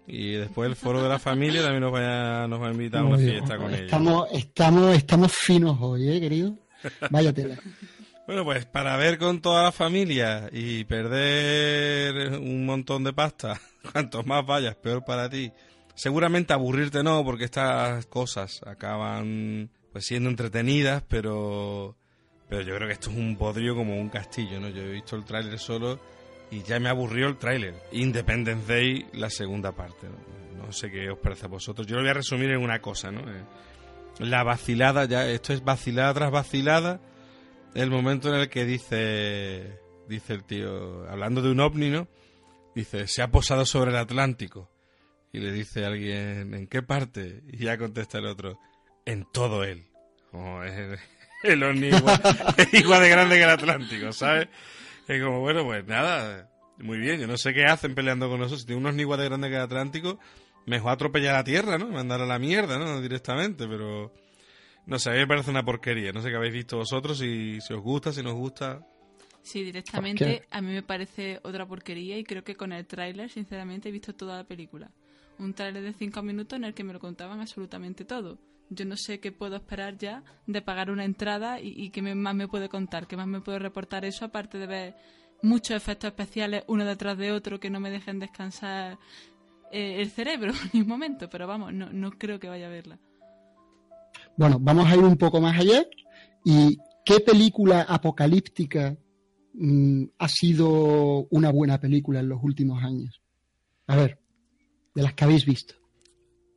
y después el foro de la familia también nos va a, nos va a invitar a una fiesta con ellos. Estamos, estamos, estamos finos hoy, ¿eh, querido? Vaya tela. Bueno, pues para ver con toda la familia y perder un montón de pasta, cuantos más vayas, peor para ti. Seguramente aburrirte no, porque estas cosas acaban pues siendo entretenidas, pero pero yo creo que esto es un podrio como un castillo, ¿no? Yo he visto el tráiler solo y ya me aburrió el tráiler. Independence Day, la segunda parte. ¿no? sé qué os parece a vosotros. Yo lo voy a resumir en una cosa, ¿no? Eh, la vacilada, ya esto es vacilada tras vacilada. El momento en el que dice, dice el tío, hablando de un ovni, ¿no? Dice, se ha posado sobre el Atlántico. Y le dice a alguien, ¿en qué parte? Y ya contesta el otro, en todo él. Como el ovni igual, igual, de grande que el Atlántico, ¿sabes? Es como, bueno, pues nada, muy bien, yo no sé qué hacen peleando con nosotros. Si tiene unos ni igual de grande que el Atlántico, mejor atropellar a la Tierra, ¿no? Mandar a la mierda, ¿no? Directamente, pero... No sé, a mí me parece una porquería. No sé qué habéis visto vosotros, si, si os gusta, si nos gusta. Sí, directamente a mí me parece otra porquería y creo que con el tráiler, sinceramente, he visto toda la película. Un tráiler de cinco minutos en el que me lo contaban absolutamente todo. Yo no sé qué puedo esperar ya de pagar una entrada y, qué más me puede contar, qué más me puede reportar eso, aparte de ver muchos efectos especiales uno detrás de otro que no me dejen descansar eh, el cerebro en un momento, pero vamos, no, no creo que vaya a verla. Bueno, vamos a ir un poco más allá. ¿Y qué película apocalíptica mm, ha sido una buena película en los últimos años? A ver, de las que habéis visto.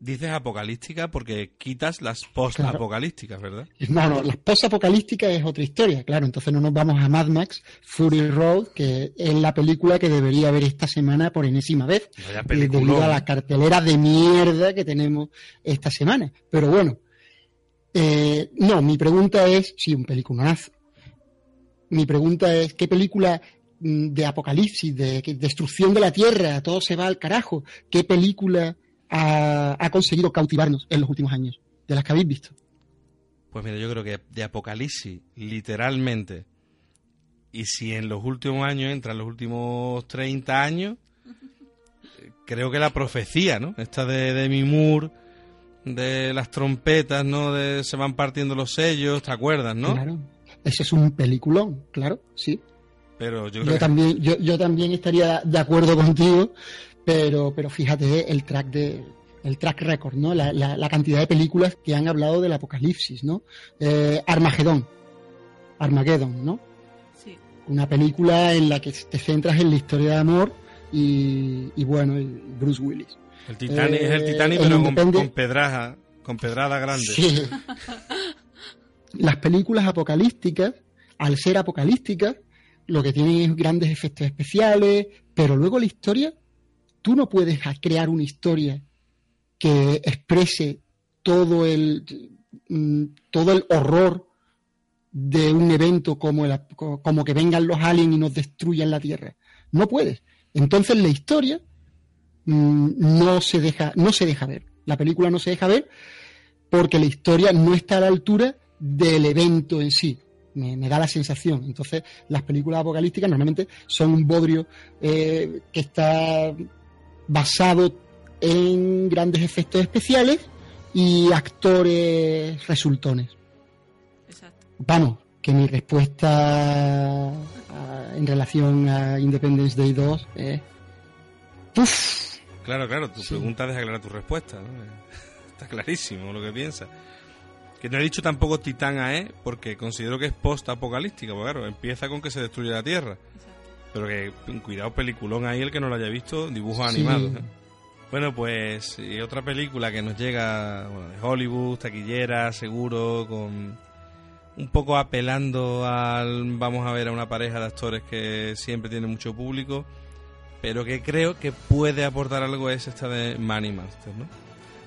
Dices apocalíptica porque quitas las post-apocalípticas, ¿verdad? No, no, las post-apocalípticas es otra historia, claro. Entonces no nos vamos a Mad Max Fury Road, que es la película que debería ver esta semana por enésima vez, eh, debido a la cartelera de mierda que tenemos esta semana. Pero bueno, eh, no, mi pregunta es, sí, un peliculonazo. Mi pregunta es, ¿qué película mm, de apocalipsis, de, de destrucción de la Tierra, todo se va al carajo? ¿Qué película ha, conseguido cautivarnos en los últimos años, de las que habéis visto? Pues mira, yo creo que de Apocalipsis, literalmente, y si en los últimos años entran los últimos 30 años, creo que la profecía, ¿no? Esta de, de Mimur, de las trompetas, ¿no? De se van partiendo los sellos, ¿te acuerdas, no? Claro, ese es un peliculón, claro, sí. Pero yo, también, yo, yo también estaría de acuerdo contigo pero, pero fíjate el track de el track record, ¿no? La, la, cantidad de películas que han hablado del apocalipsis, ¿no? Eh, Armagedón, Armageddon, ¿no? Sí. Una película en la que te centras en la historia de amor y, y bueno, Bruce Willis. El Titanic es el Titanic, pero con, con, pedrada, con pedrada grande. Sí. Las películas apocalípticas, al ser apocalípticas, lo que tienen es grandes efectos especiales, pero luego la historia tú no puedes crear una historia que exprese todo el, mm, todo el horror de un evento como, como que vengan los aliens y nos destruyan la Tierra. No puedes. Entonces la historia mm, no, se deja, no se deja ver. La película no se deja ver porque la historia no está a la altura del evento en sí. Me, da la sensación. Entonces, las películas apocalípticas normalmente son un bodrio eh, que está basado en grandes efectos especiales y actores resultones. Exacto. Vamos, que mi respuesta en relación a Independence Day 2 es... Claro, claro, tu pregunta deja clara tu respuesta. Está clarísimo lo que piensas. Que no he dicho tampoco Titán AE porque considero que es post-apocalíptica, porque claro, empieza con que se destruye la Tierra. Pero que cuidado, peliculón ahí el que no lo haya visto, dibujos animados. ¿eh? Bueno, pues y otra película que nos llega bueno, de Hollywood, taquillera, seguro, con un poco apelando al vamos a ver a una pareja de actores que siempre tiene mucho público, pero que creo que puede aportar algo es esta de Money Monster, ¿no?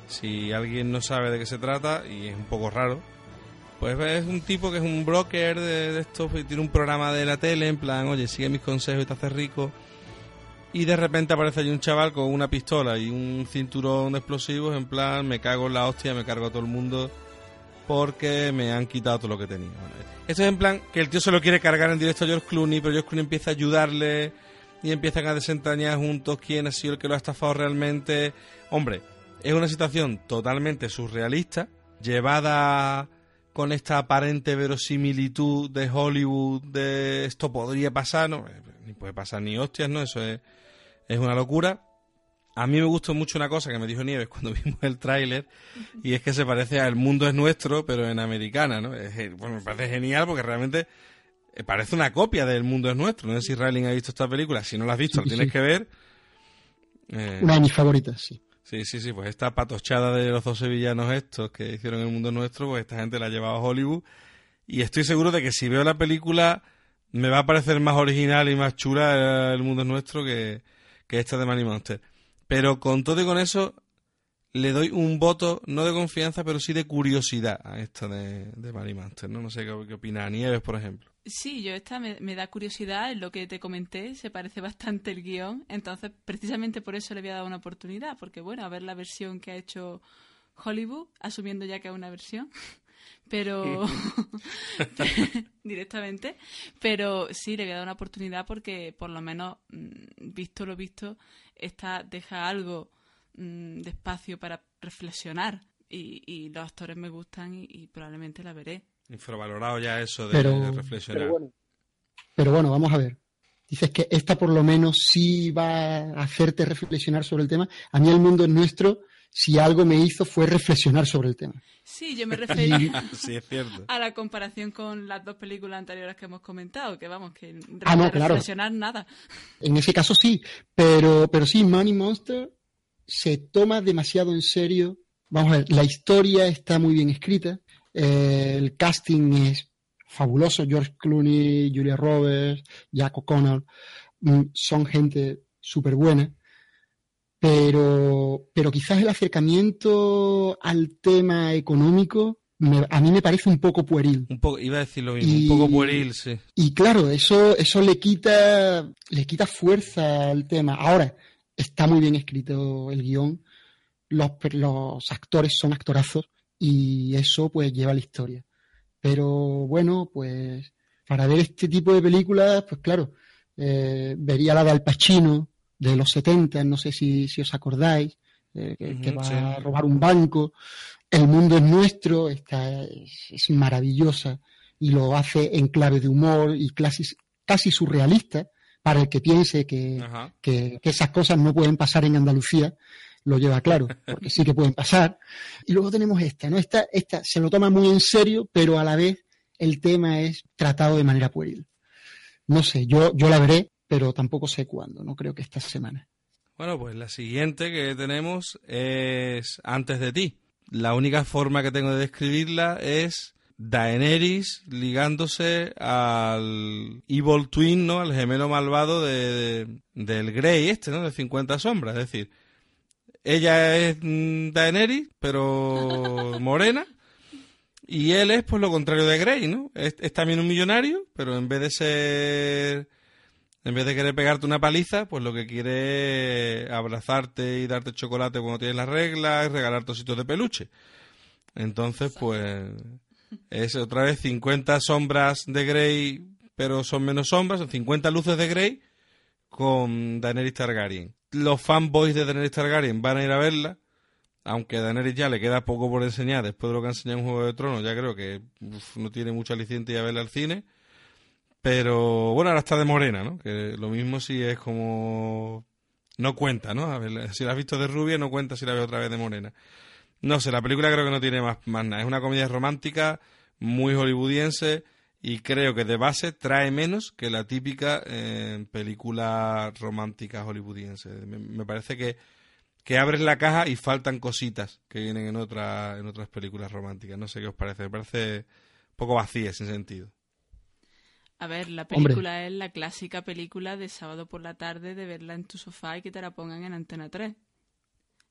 Si alguien no sabe de qué se trata y es un poco raro, pues es un tipo que es un broker de, de y tiene un programa de la tele en plan, oye, sigue mis consejos y te haces rico y de repente aparece allí un chaval con una pistola y un cinturón de explosivos en plan me cago en la hostia, me cargo a todo el mundo porque me han quitado todo lo que tenía. esto es en plan que el tío se lo quiere cargar en directo a George Clooney, pero George Clooney empieza a ayudarle y empiezan a desentrañar juntos quién ha sido el que lo ha estafado realmente. Hombre, es una situación totalmente surrealista, llevada con esta aparente verosimilitud de Hollywood, de esto podría pasar, no, ni puede pasar ni hostias, ¿no? Eso es es una locura. A mí me gustó mucho una cosa que me dijo Nieves cuando vimos el tráiler y es que se parece a El mundo es nuestro, pero en americana, ¿no? bueno, me parece genial porque realmente eh, parece una copia de El mundo es nuestro. No sé si Riley ha visto esta película. Si no la has visto, la tienes que ver. Eh, una de mis favoritas, sí. Sí, sí, sí. Pues esta patochada de los dos sevillanos estos que hicieron El mundo es nuestro, pues esta gente la ha llevado a Hollywood. Y estoy seguro de que si veo la película me va a parecer más original y más chula El mundo es nuestro que que esta de Money Monster. Pero con todo y con eso, le doy un voto, no de confianza, pero sí de curiosidad a esta de, de Money Monster. ¿no? no sé qué, qué opina Nieves, por ejemplo. Sí, yo esta me, da curiosidad, en lo que te comenté, se parece bastante el guion, entonces precisamente por eso le había dado una oportunidad, porque bueno, a ver la versión que ha hecho Hollywood, asumiendo ya que es una versión, pero directamente, pero sí le voy a dar una oportunidad porque por lo menos mm, visto lo visto esta deja algo mm, de espacio para reflexionar. Y, los actores me gustan y, probablemente la veré. Infravalorado ya eso de, reflexionar. pero bueno, vamos a ver. Dices que esta por lo menos sí va a hacerte reflexionar sobre el tema. A mí el mundo es nuestro si algo me hizo fue reflexionar sobre el tema. Sí, yo me refería sí, es cierto. a la comparación con las dos películas anteriores que hemos comentado, que vamos, que ah, no, reflexionar nada. En ese caso sí, pero, pero sí, Money Monster se toma demasiado en serio. Vamos a ver, la historia está muy bien escrita, eh, el casting es fabuloso, George Clooney, Julia Roberts, Jack O'Connor, mm, son gente súper buena pero, pero quizás el acercamiento al tema económico a mí me parece un poco pueril. Un poco, iba a decir lo mismo, un poco pueril, sí. Y claro, eso, eso le quita, le quita fuerza al tema. Ahora, está muy bien escrito el guion, los, los actores son actorazos y eso pues lleva la historia. Pero bueno, pues para ver este tipo de películas, pues claro, eh, vería la de Al Pacino, de los 70, no sé si, os acordáis, eh, que, va a robar un banco. El mundo es nuestro, está, es, maravillosa y lo hace en clave de humor y casi, casi surrealista para el que piense que, que, esas cosas no pueden pasar en Andalucía, lo lleva claro, porque sí que pueden pasar. Y luego tenemos esta, ¿no? Esta, esta se lo toma muy en serio, pero a la vez el tema es tratado de manera pueril. No sé, yo, yo la veré, pero tampoco sé cuándo, no creo que esta semana. Bueno, pues la siguiente que tenemos es Antes de ti. La única forma que tengo de describirla es Daenerys ligándose al Evil Twin, ¿no? Al gemelo malvado de, del Grey este, ¿no? De 50 sombras. Es decir, ella es mm, Daenerys, pero morena. Y él es, pues, lo contrario de Grey, ¿no? es también un millonario, pero en vez de ser en vez de querer pegarte una paliza, pues lo que quiere es abrazarte y darte chocolate cuando tienes las reglas y regalarte sitios de peluche. Entonces, pues es otra vez 50 sombras de Grey, pero son menos sombras, son 50 luces de Grey con Daenerys Targaryen. Los fanboys de Daenerys Targaryen van a ir a verla, aunque a Daenerys ya le queda poco por enseñar después de lo que ha enseñado en Juego de Tronos, ya creo que no tiene mucha aliciente ir a verla al cine. Pero bueno, ahora está de morena, ¿no? Que lo mismo si es como... No cuenta, ¿no? A ver, si la has visto de rubia, no cuenta si la ves otra vez de morena. No sé, la película creo que no tiene más, más nada. Es una comedia romántica, muy hollywoodiense, y creo que de base trae menos que la típica eh, película romántica hollywoodiense. Me, parece que, que abres la caja y faltan cositas que vienen en, otra, en otras películas románticas. No sé qué os parece, me parece un poco vacía ese sentido. A ver, la película es la clásica película de sábado por la tarde de verla en tu sofá y que te la pongan en Antena 3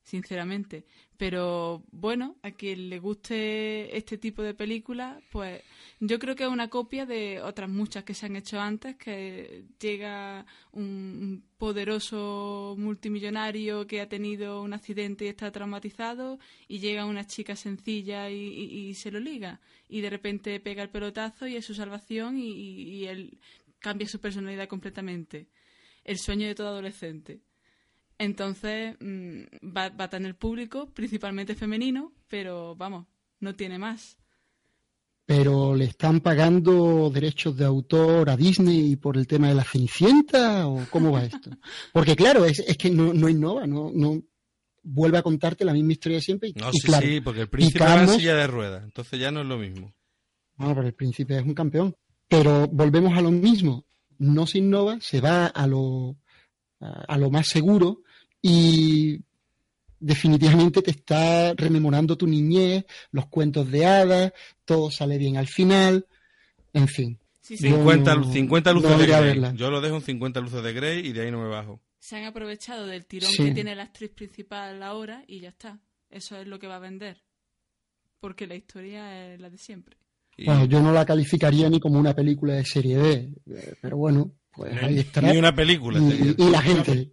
sinceramente. Pero bueno, a quien le guste este tipo de películas, pues yo creo que es una copia de otras muchas que se han hecho antes, que llega un poderoso multimillonario que ha tenido un accidente y está traumatizado y llega una chica sencilla y, se lo liga y de repente pega el pelotazo y es su salvación y, y él cambia su personalidad completamente. El sueño de todo adolescente. Entonces mm, va, va a tener público, principalmente femenino, pero vamos, no tiene más. ¿Pero le están pagando derechos de autor a Disney por el tema de la Cenicienta o cómo va esto? Porque claro, es, es que no, no innova, no, no vuelve a contarte la misma historia siempre. Y, no, sí, sí, porque el príncipe va en silla de ruedas, entonces ya no es lo mismo. No, pero el príncipe es un campeón. Pero volvemos a lo mismo, no se innova, se va a lo, a lo más seguro y definitivamente te está rememorando tu niñez, los cuentos de hadas, todo sale bien al final, en fin. 50, luces de Grey. Yo lo dejo en 50 luces de Grey y de ahí no me bajo. Se han aprovechado del tirón que tiene la actriz principal ahora y ya está. Eso es lo que va a vender. Porque la historia es la de siempre. Bueno, yo no la calificaría ni como una película de serie B, eh, pero bueno, pues ahí está. Ni una película. y la gente,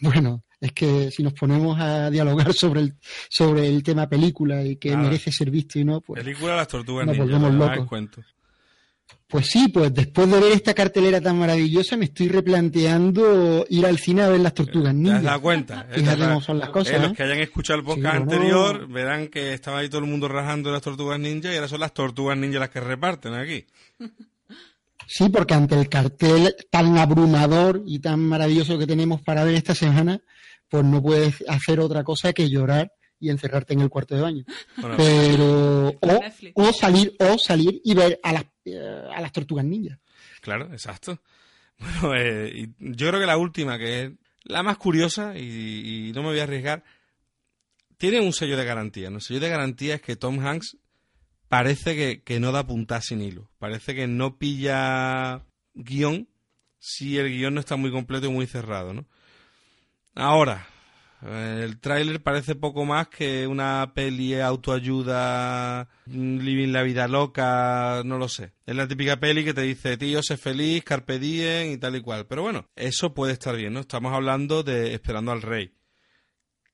bueno, es que si nos ponemos a dialogar sobre el, sobre el tema película y que merece ser visto y no, pues. Película Las Tortugas nos volvemos locos. Cuento. Pues sí, pues después de ver esta cartelera tan maravillosa me estoy replanteando ir al cine a ver las tortugas ninja. ¿Te das cuenta? Fíjate cómo son las cosas. Eh, los que hayan escuchado el podcast anterior verán que estaba ahí todo el mundo rajando las tortugas ninja y ahora son las tortugas ninja las que reparten aquí. Sí, porque ante el cartel tan abrumador y tan maravilloso que tenemos para ver esta semana, pues no puedes hacer otra cosa que llorar y encerrarte en el cuarto de baño. Pero o, salir o salir y ver a las eh, a las tortugas ninjas. Claro, exacto. Bueno, eh, yo creo que la última, que es la más curiosa y, no me voy a arriesgar, tiene un sello de garantía. ¿no? El sello de garantía es que Tom Hanks parece que, no da punta sin hilo. Parece que no pilla guion si el guion no está muy completo y muy cerrado, ¿no? Ahora, el tráiler parece poco más que una peli autoayuda, living la vida loca, no lo sé. Es la típica peli que te dice, tío, sé feliz, carpe diem y tal y cual. Pero bueno, eso puede estar bien, ¿no? Estamos hablando de Esperando al Rey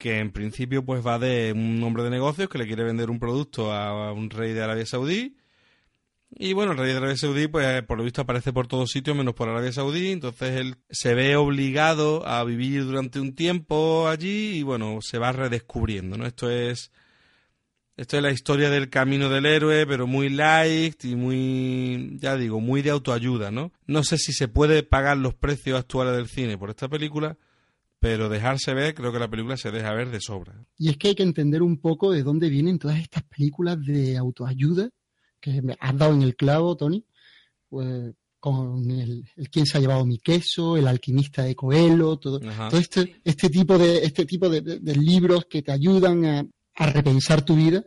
que en principio pues va de un hombre de negocios que le quiere vender un producto a un rey de Arabia Saudí. Y bueno, el rey de Arabia Saudí, pues por lo visto aparece por todos sitios menos por Arabia Saudí. Entonces él se ve obligado a vivir durante un tiempo allí y bueno, se va redescubriendo, ¿no? Esto es. Esto es la historia del camino del héroe, pero muy light y muy, ya digo, muy de autoayuda, ¿no? No sé si se puede pagar los precios actuales del cine por esta película, pero dejarse ver, creo que la película se deja ver de sobra. Y es que hay que entender un poco de dónde vienen todas estas películas de autoayuda, que me has dado en el clavo, Tony, pues, con el, quién se ha llevado mi queso, el alquimista de Coelho, todo, este, este tipo de, este tipo de, libros que te ayudan a, repensar tu vida,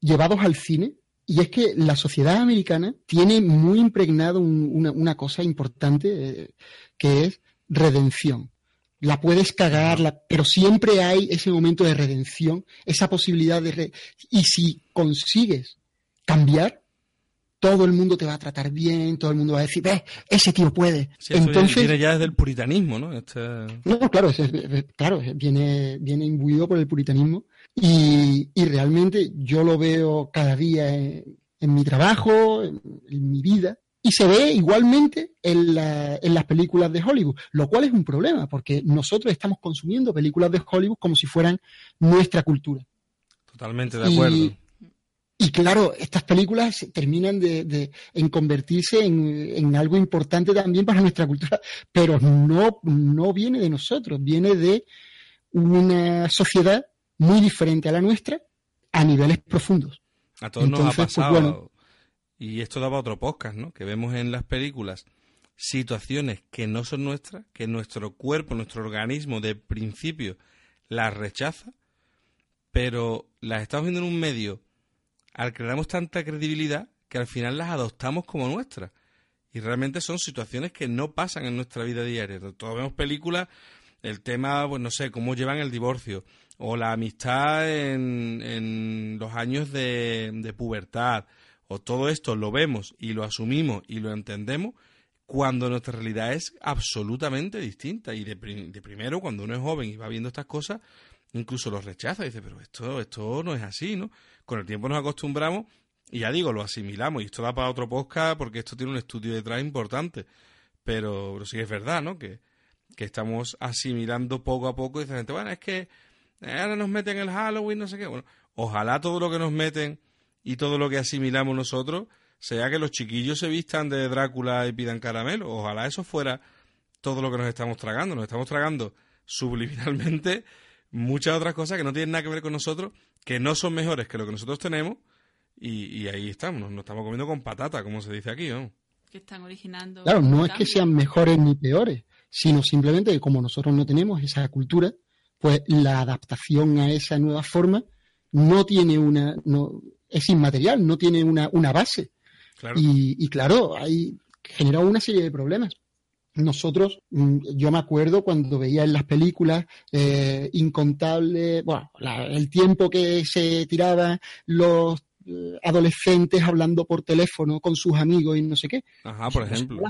llevados al cine, y es que la sociedad americana tiene muy impregnado una, cosa importante eh, que es redención la puedes cagar, pero siempre hay ese momento de redención, esa posibilidad de... y si consigues cambiar, todo el mundo te va a tratar bien, todo el mundo va a decir, ves, ese tío puede. Entonces, viene ya desde el puritanismo, ¿no? Este... No, claro, claro, viene, viene imbuido por el puritanismo y, realmente yo lo veo cada día en, mi trabajo, en mi vida, y se ve igualmente en, las películas de Hollywood, lo cual es un problema, porque nosotros estamos consumiendo películas de Hollywood como si fueran nuestra cultura. Totalmente de acuerdo. Y, claro, estas películas terminan de, en convertirse en, algo importante también para nuestra cultura, pero no, no viene de nosotros, viene de una sociedad muy diferente a la nuestra a niveles profundos. A todos nos ha pues, pasado. Y esto daba otro podcast, ¿no? Que vemos en las películas situaciones que no son nuestras, que nuestro cuerpo, nuestro organismo de principio las rechaza, pero las estamos viendo en un medio al que damos tanta credibilidad que al final las adoptamos como nuestras. Y realmente son situaciones que no pasan en nuestra vida diaria. Todos vemos películas, el tema, pues no sé, cómo llevan el divorcio, o la amistad en, en los años de pubertad, o todo esto lo vemos y lo asumimos y lo entendemos cuando nuestra realidad es absolutamente distinta. Y de, de, primero, cuando uno es joven y va viendo estas cosas, incluso los rechaza y dice, pero esto, esto no es así, ¿no? Con el tiempo nos acostumbramos y ya digo, lo asimilamos y esto da para otro podcast porque esto tiene un estudio detrás importante. Pero, pero sí es verdad, ¿no? Que, que estamos asimilando poco a poco y dice gente, bueno, es que ahora nos meten el Halloween, no sé qué. Bueno, ojalá todo lo que nos meten y todo lo que asimilamos nosotros sea que los chiquillos se vistan de Drácula y pidan caramelo. Ojalá eso fuera todo lo que nos estamos tragando. Nos estamos tragando subliminalmente muchas otras cosas que no tienen nada que ver con nosotros, que no son mejores que lo que nosotros tenemos, y, ahí estamos, nos, estamos comiendo con patata, como se dice aquí, ¿no? Que están originando. Claro, no es que sean mejores ni peores, sino simplemente que como nosotros no tenemos esa cultura, pues la adaptación a esa nueva forma no tiene una, no, es inmaterial, no tiene una, una base. Y, claro, hay generado una serie de problemas. Nosotros, mm, yo me acuerdo cuando veía en las películas eh, incontable, bueno, el tiempo que se tiraba los eh, adolescentes hablando por teléfono con sus amigos y no sé qué. Ajá, por ejemplo.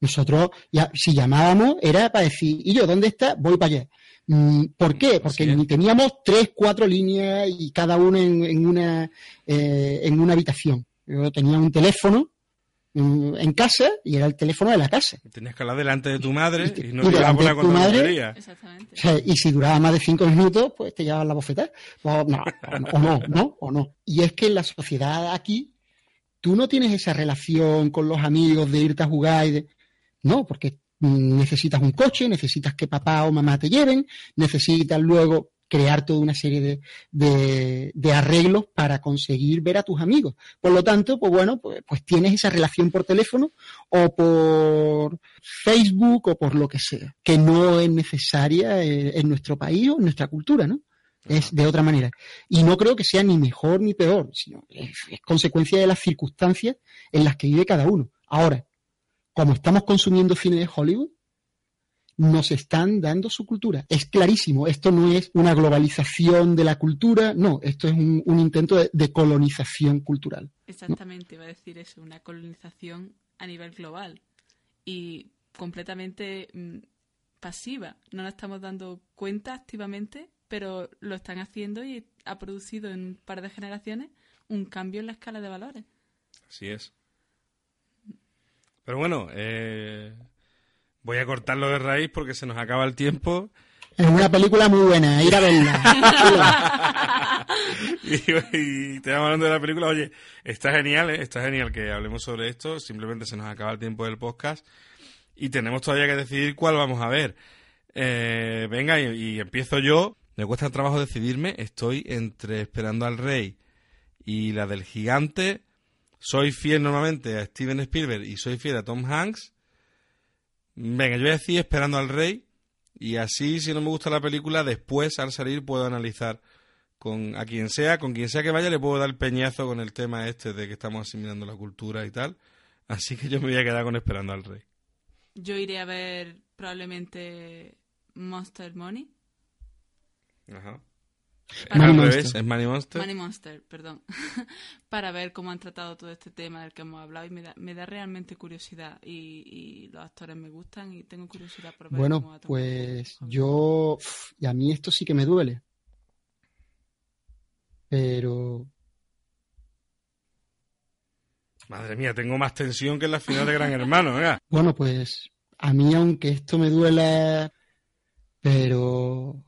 Nosotros, ya, si llamábamos, era para decir, ¿y yo dónde está? Voy para allá. Mm, ¿Por qué? Porque ni teníamos tres, cuatro líneas y cada uno en, una, eh, en una habitación. Yo tenía un teléfono en casa y era el teléfono de la casa. Tenías que hablar delante de tu madre y, no te ibas a poner tu madre, y si duraba más de cinco minutos, pues te llevaban la bofetada. Pues, no, o no, no, o no. Y es que en la sociedad aquí, tú no tienes esa relación con los amigos de irte a jugar y de... No, porque necesitas un coche, necesitas que papá o mamá te lleven, necesitas luego crear toda una serie de, de, arreglos para conseguir ver a tus amigos. Por lo tanto, pues bueno, pues, pues, tienes esa relación por teléfono o por Facebook o por lo que sea, que no es necesaria eh, en nuestro país o en nuestra cultura, ¿no? Es de otra manera. Y no creo que sea ni mejor ni peor, sino es, es consecuencia de las circunstancias en las que vive cada uno. Ahora, como estamos consumiendo cine de Hollywood, nos están dando su cultura. Es clarísimo, esto no es una globalización de la cultura, no, esto es un, intento de, colonización cultural. Exactamente, iba a decir eso, una colonización a nivel global y completamente mm, pasiva. No nos estamos dando cuenta activamente, pero lo están haciendo y ha producido en un par de generaciones un cambio en la escala de valores. Así es. Pero bueno, eh, Voy a cortarlo de raíz porque se nos acaba el tiempo. Es una película muy buena, ir a verla. y, te vamos hablando de la película. Oye, está genial, ¿eh? está genial que hablemos sobre esto. Simplemente se nos acaba el tiempo del podcast y tenemos todavía que decidir cuál vamos a ver. Eh, venga, y, empiezo yo. Me cuesta trabajo decidirme. Estoy entre Esperando al Rey y la del Gigante. Soy fiel normalmente a Steven Spielberg y soy fiel a Tom Hanks. Venga, yo voy a decir Esperando al Rey y así si no me gusta la película, después al salir puedo analizar con a quien sea, con quien sea que vaya le puedo dar peñazo con el tema este de que estamos asimilando la cultura y tal. Así que yo me voy a quedar con Esperando al Rey. Yo iré a ver probablemente Monster Money. Ajá. Es Money Monster. Money Monster, perdón. para ver cómo han tratado todo este tema del que hemos hablado y me da, me da realmente curiosidad y, los actores me gustan y tengo curiosidad por ver bueno, cómo pues yo y a mí esto sí que me duele. Pero Madre mía, tengo más tensión que en la final de Gran Hermano, Bueno, pues a mí aunque esto me duele pero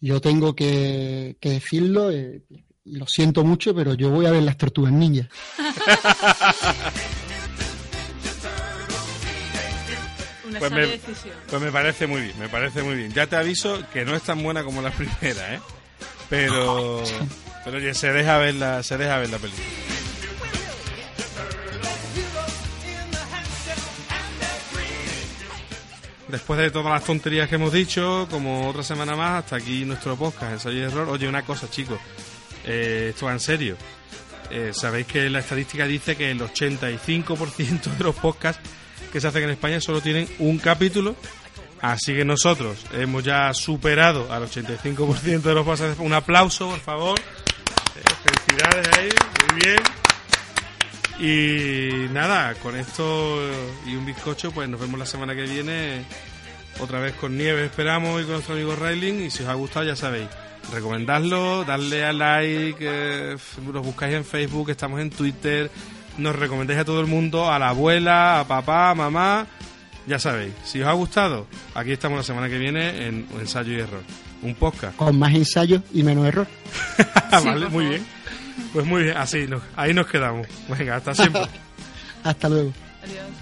yo tengo que, decirlo, eh, lo siento mucho, pero yo voy a ver las tortugas ninjas. pues, me, pues me parece muy bien, me parece muy bien. Ya te aviso que no es tan buena como la primera, ¿eh? Pero, pero oye, se deja ver la, se deja ver la película. Después de todas las tonterías que hemos dicho, como otra semana más, hasta aquí nuestro podcast, ensayo y error. Oye, una cosa, chicos, eh, esto va en serio. Eh, Sabéis que la estadística dice que el 85% de los podcasts que se hacen en España solo tienen un capítulo. Así que nosotros hemos ya superado al 85% de los podcasts. Un aplauso, por favor. Eh, felicidades ahí, muy bien. Y nada, con esto y un bizcocho, pues nos vemos la semana que viene. Otra vez con Nieves esperamos y con nuestro amigo Railing. Y si os ha gustado, ya sabéis, recomendadlo, darle a like, eh, nos buscáis en Facebook, estamos en Twitter, nos recomendáis a todo el mundo, a la abuela, a papá, a mamá. Ya sabéis, si os ha gustado, aquí estamos la semana que viene en Ensayo y Error. Un podcast. Con más ensayo y menos error. vale, muy bien. Pues muy bien, así, nos, ahí nos quedamos. Venga, hasta siempre. Hasta luego. Adiós.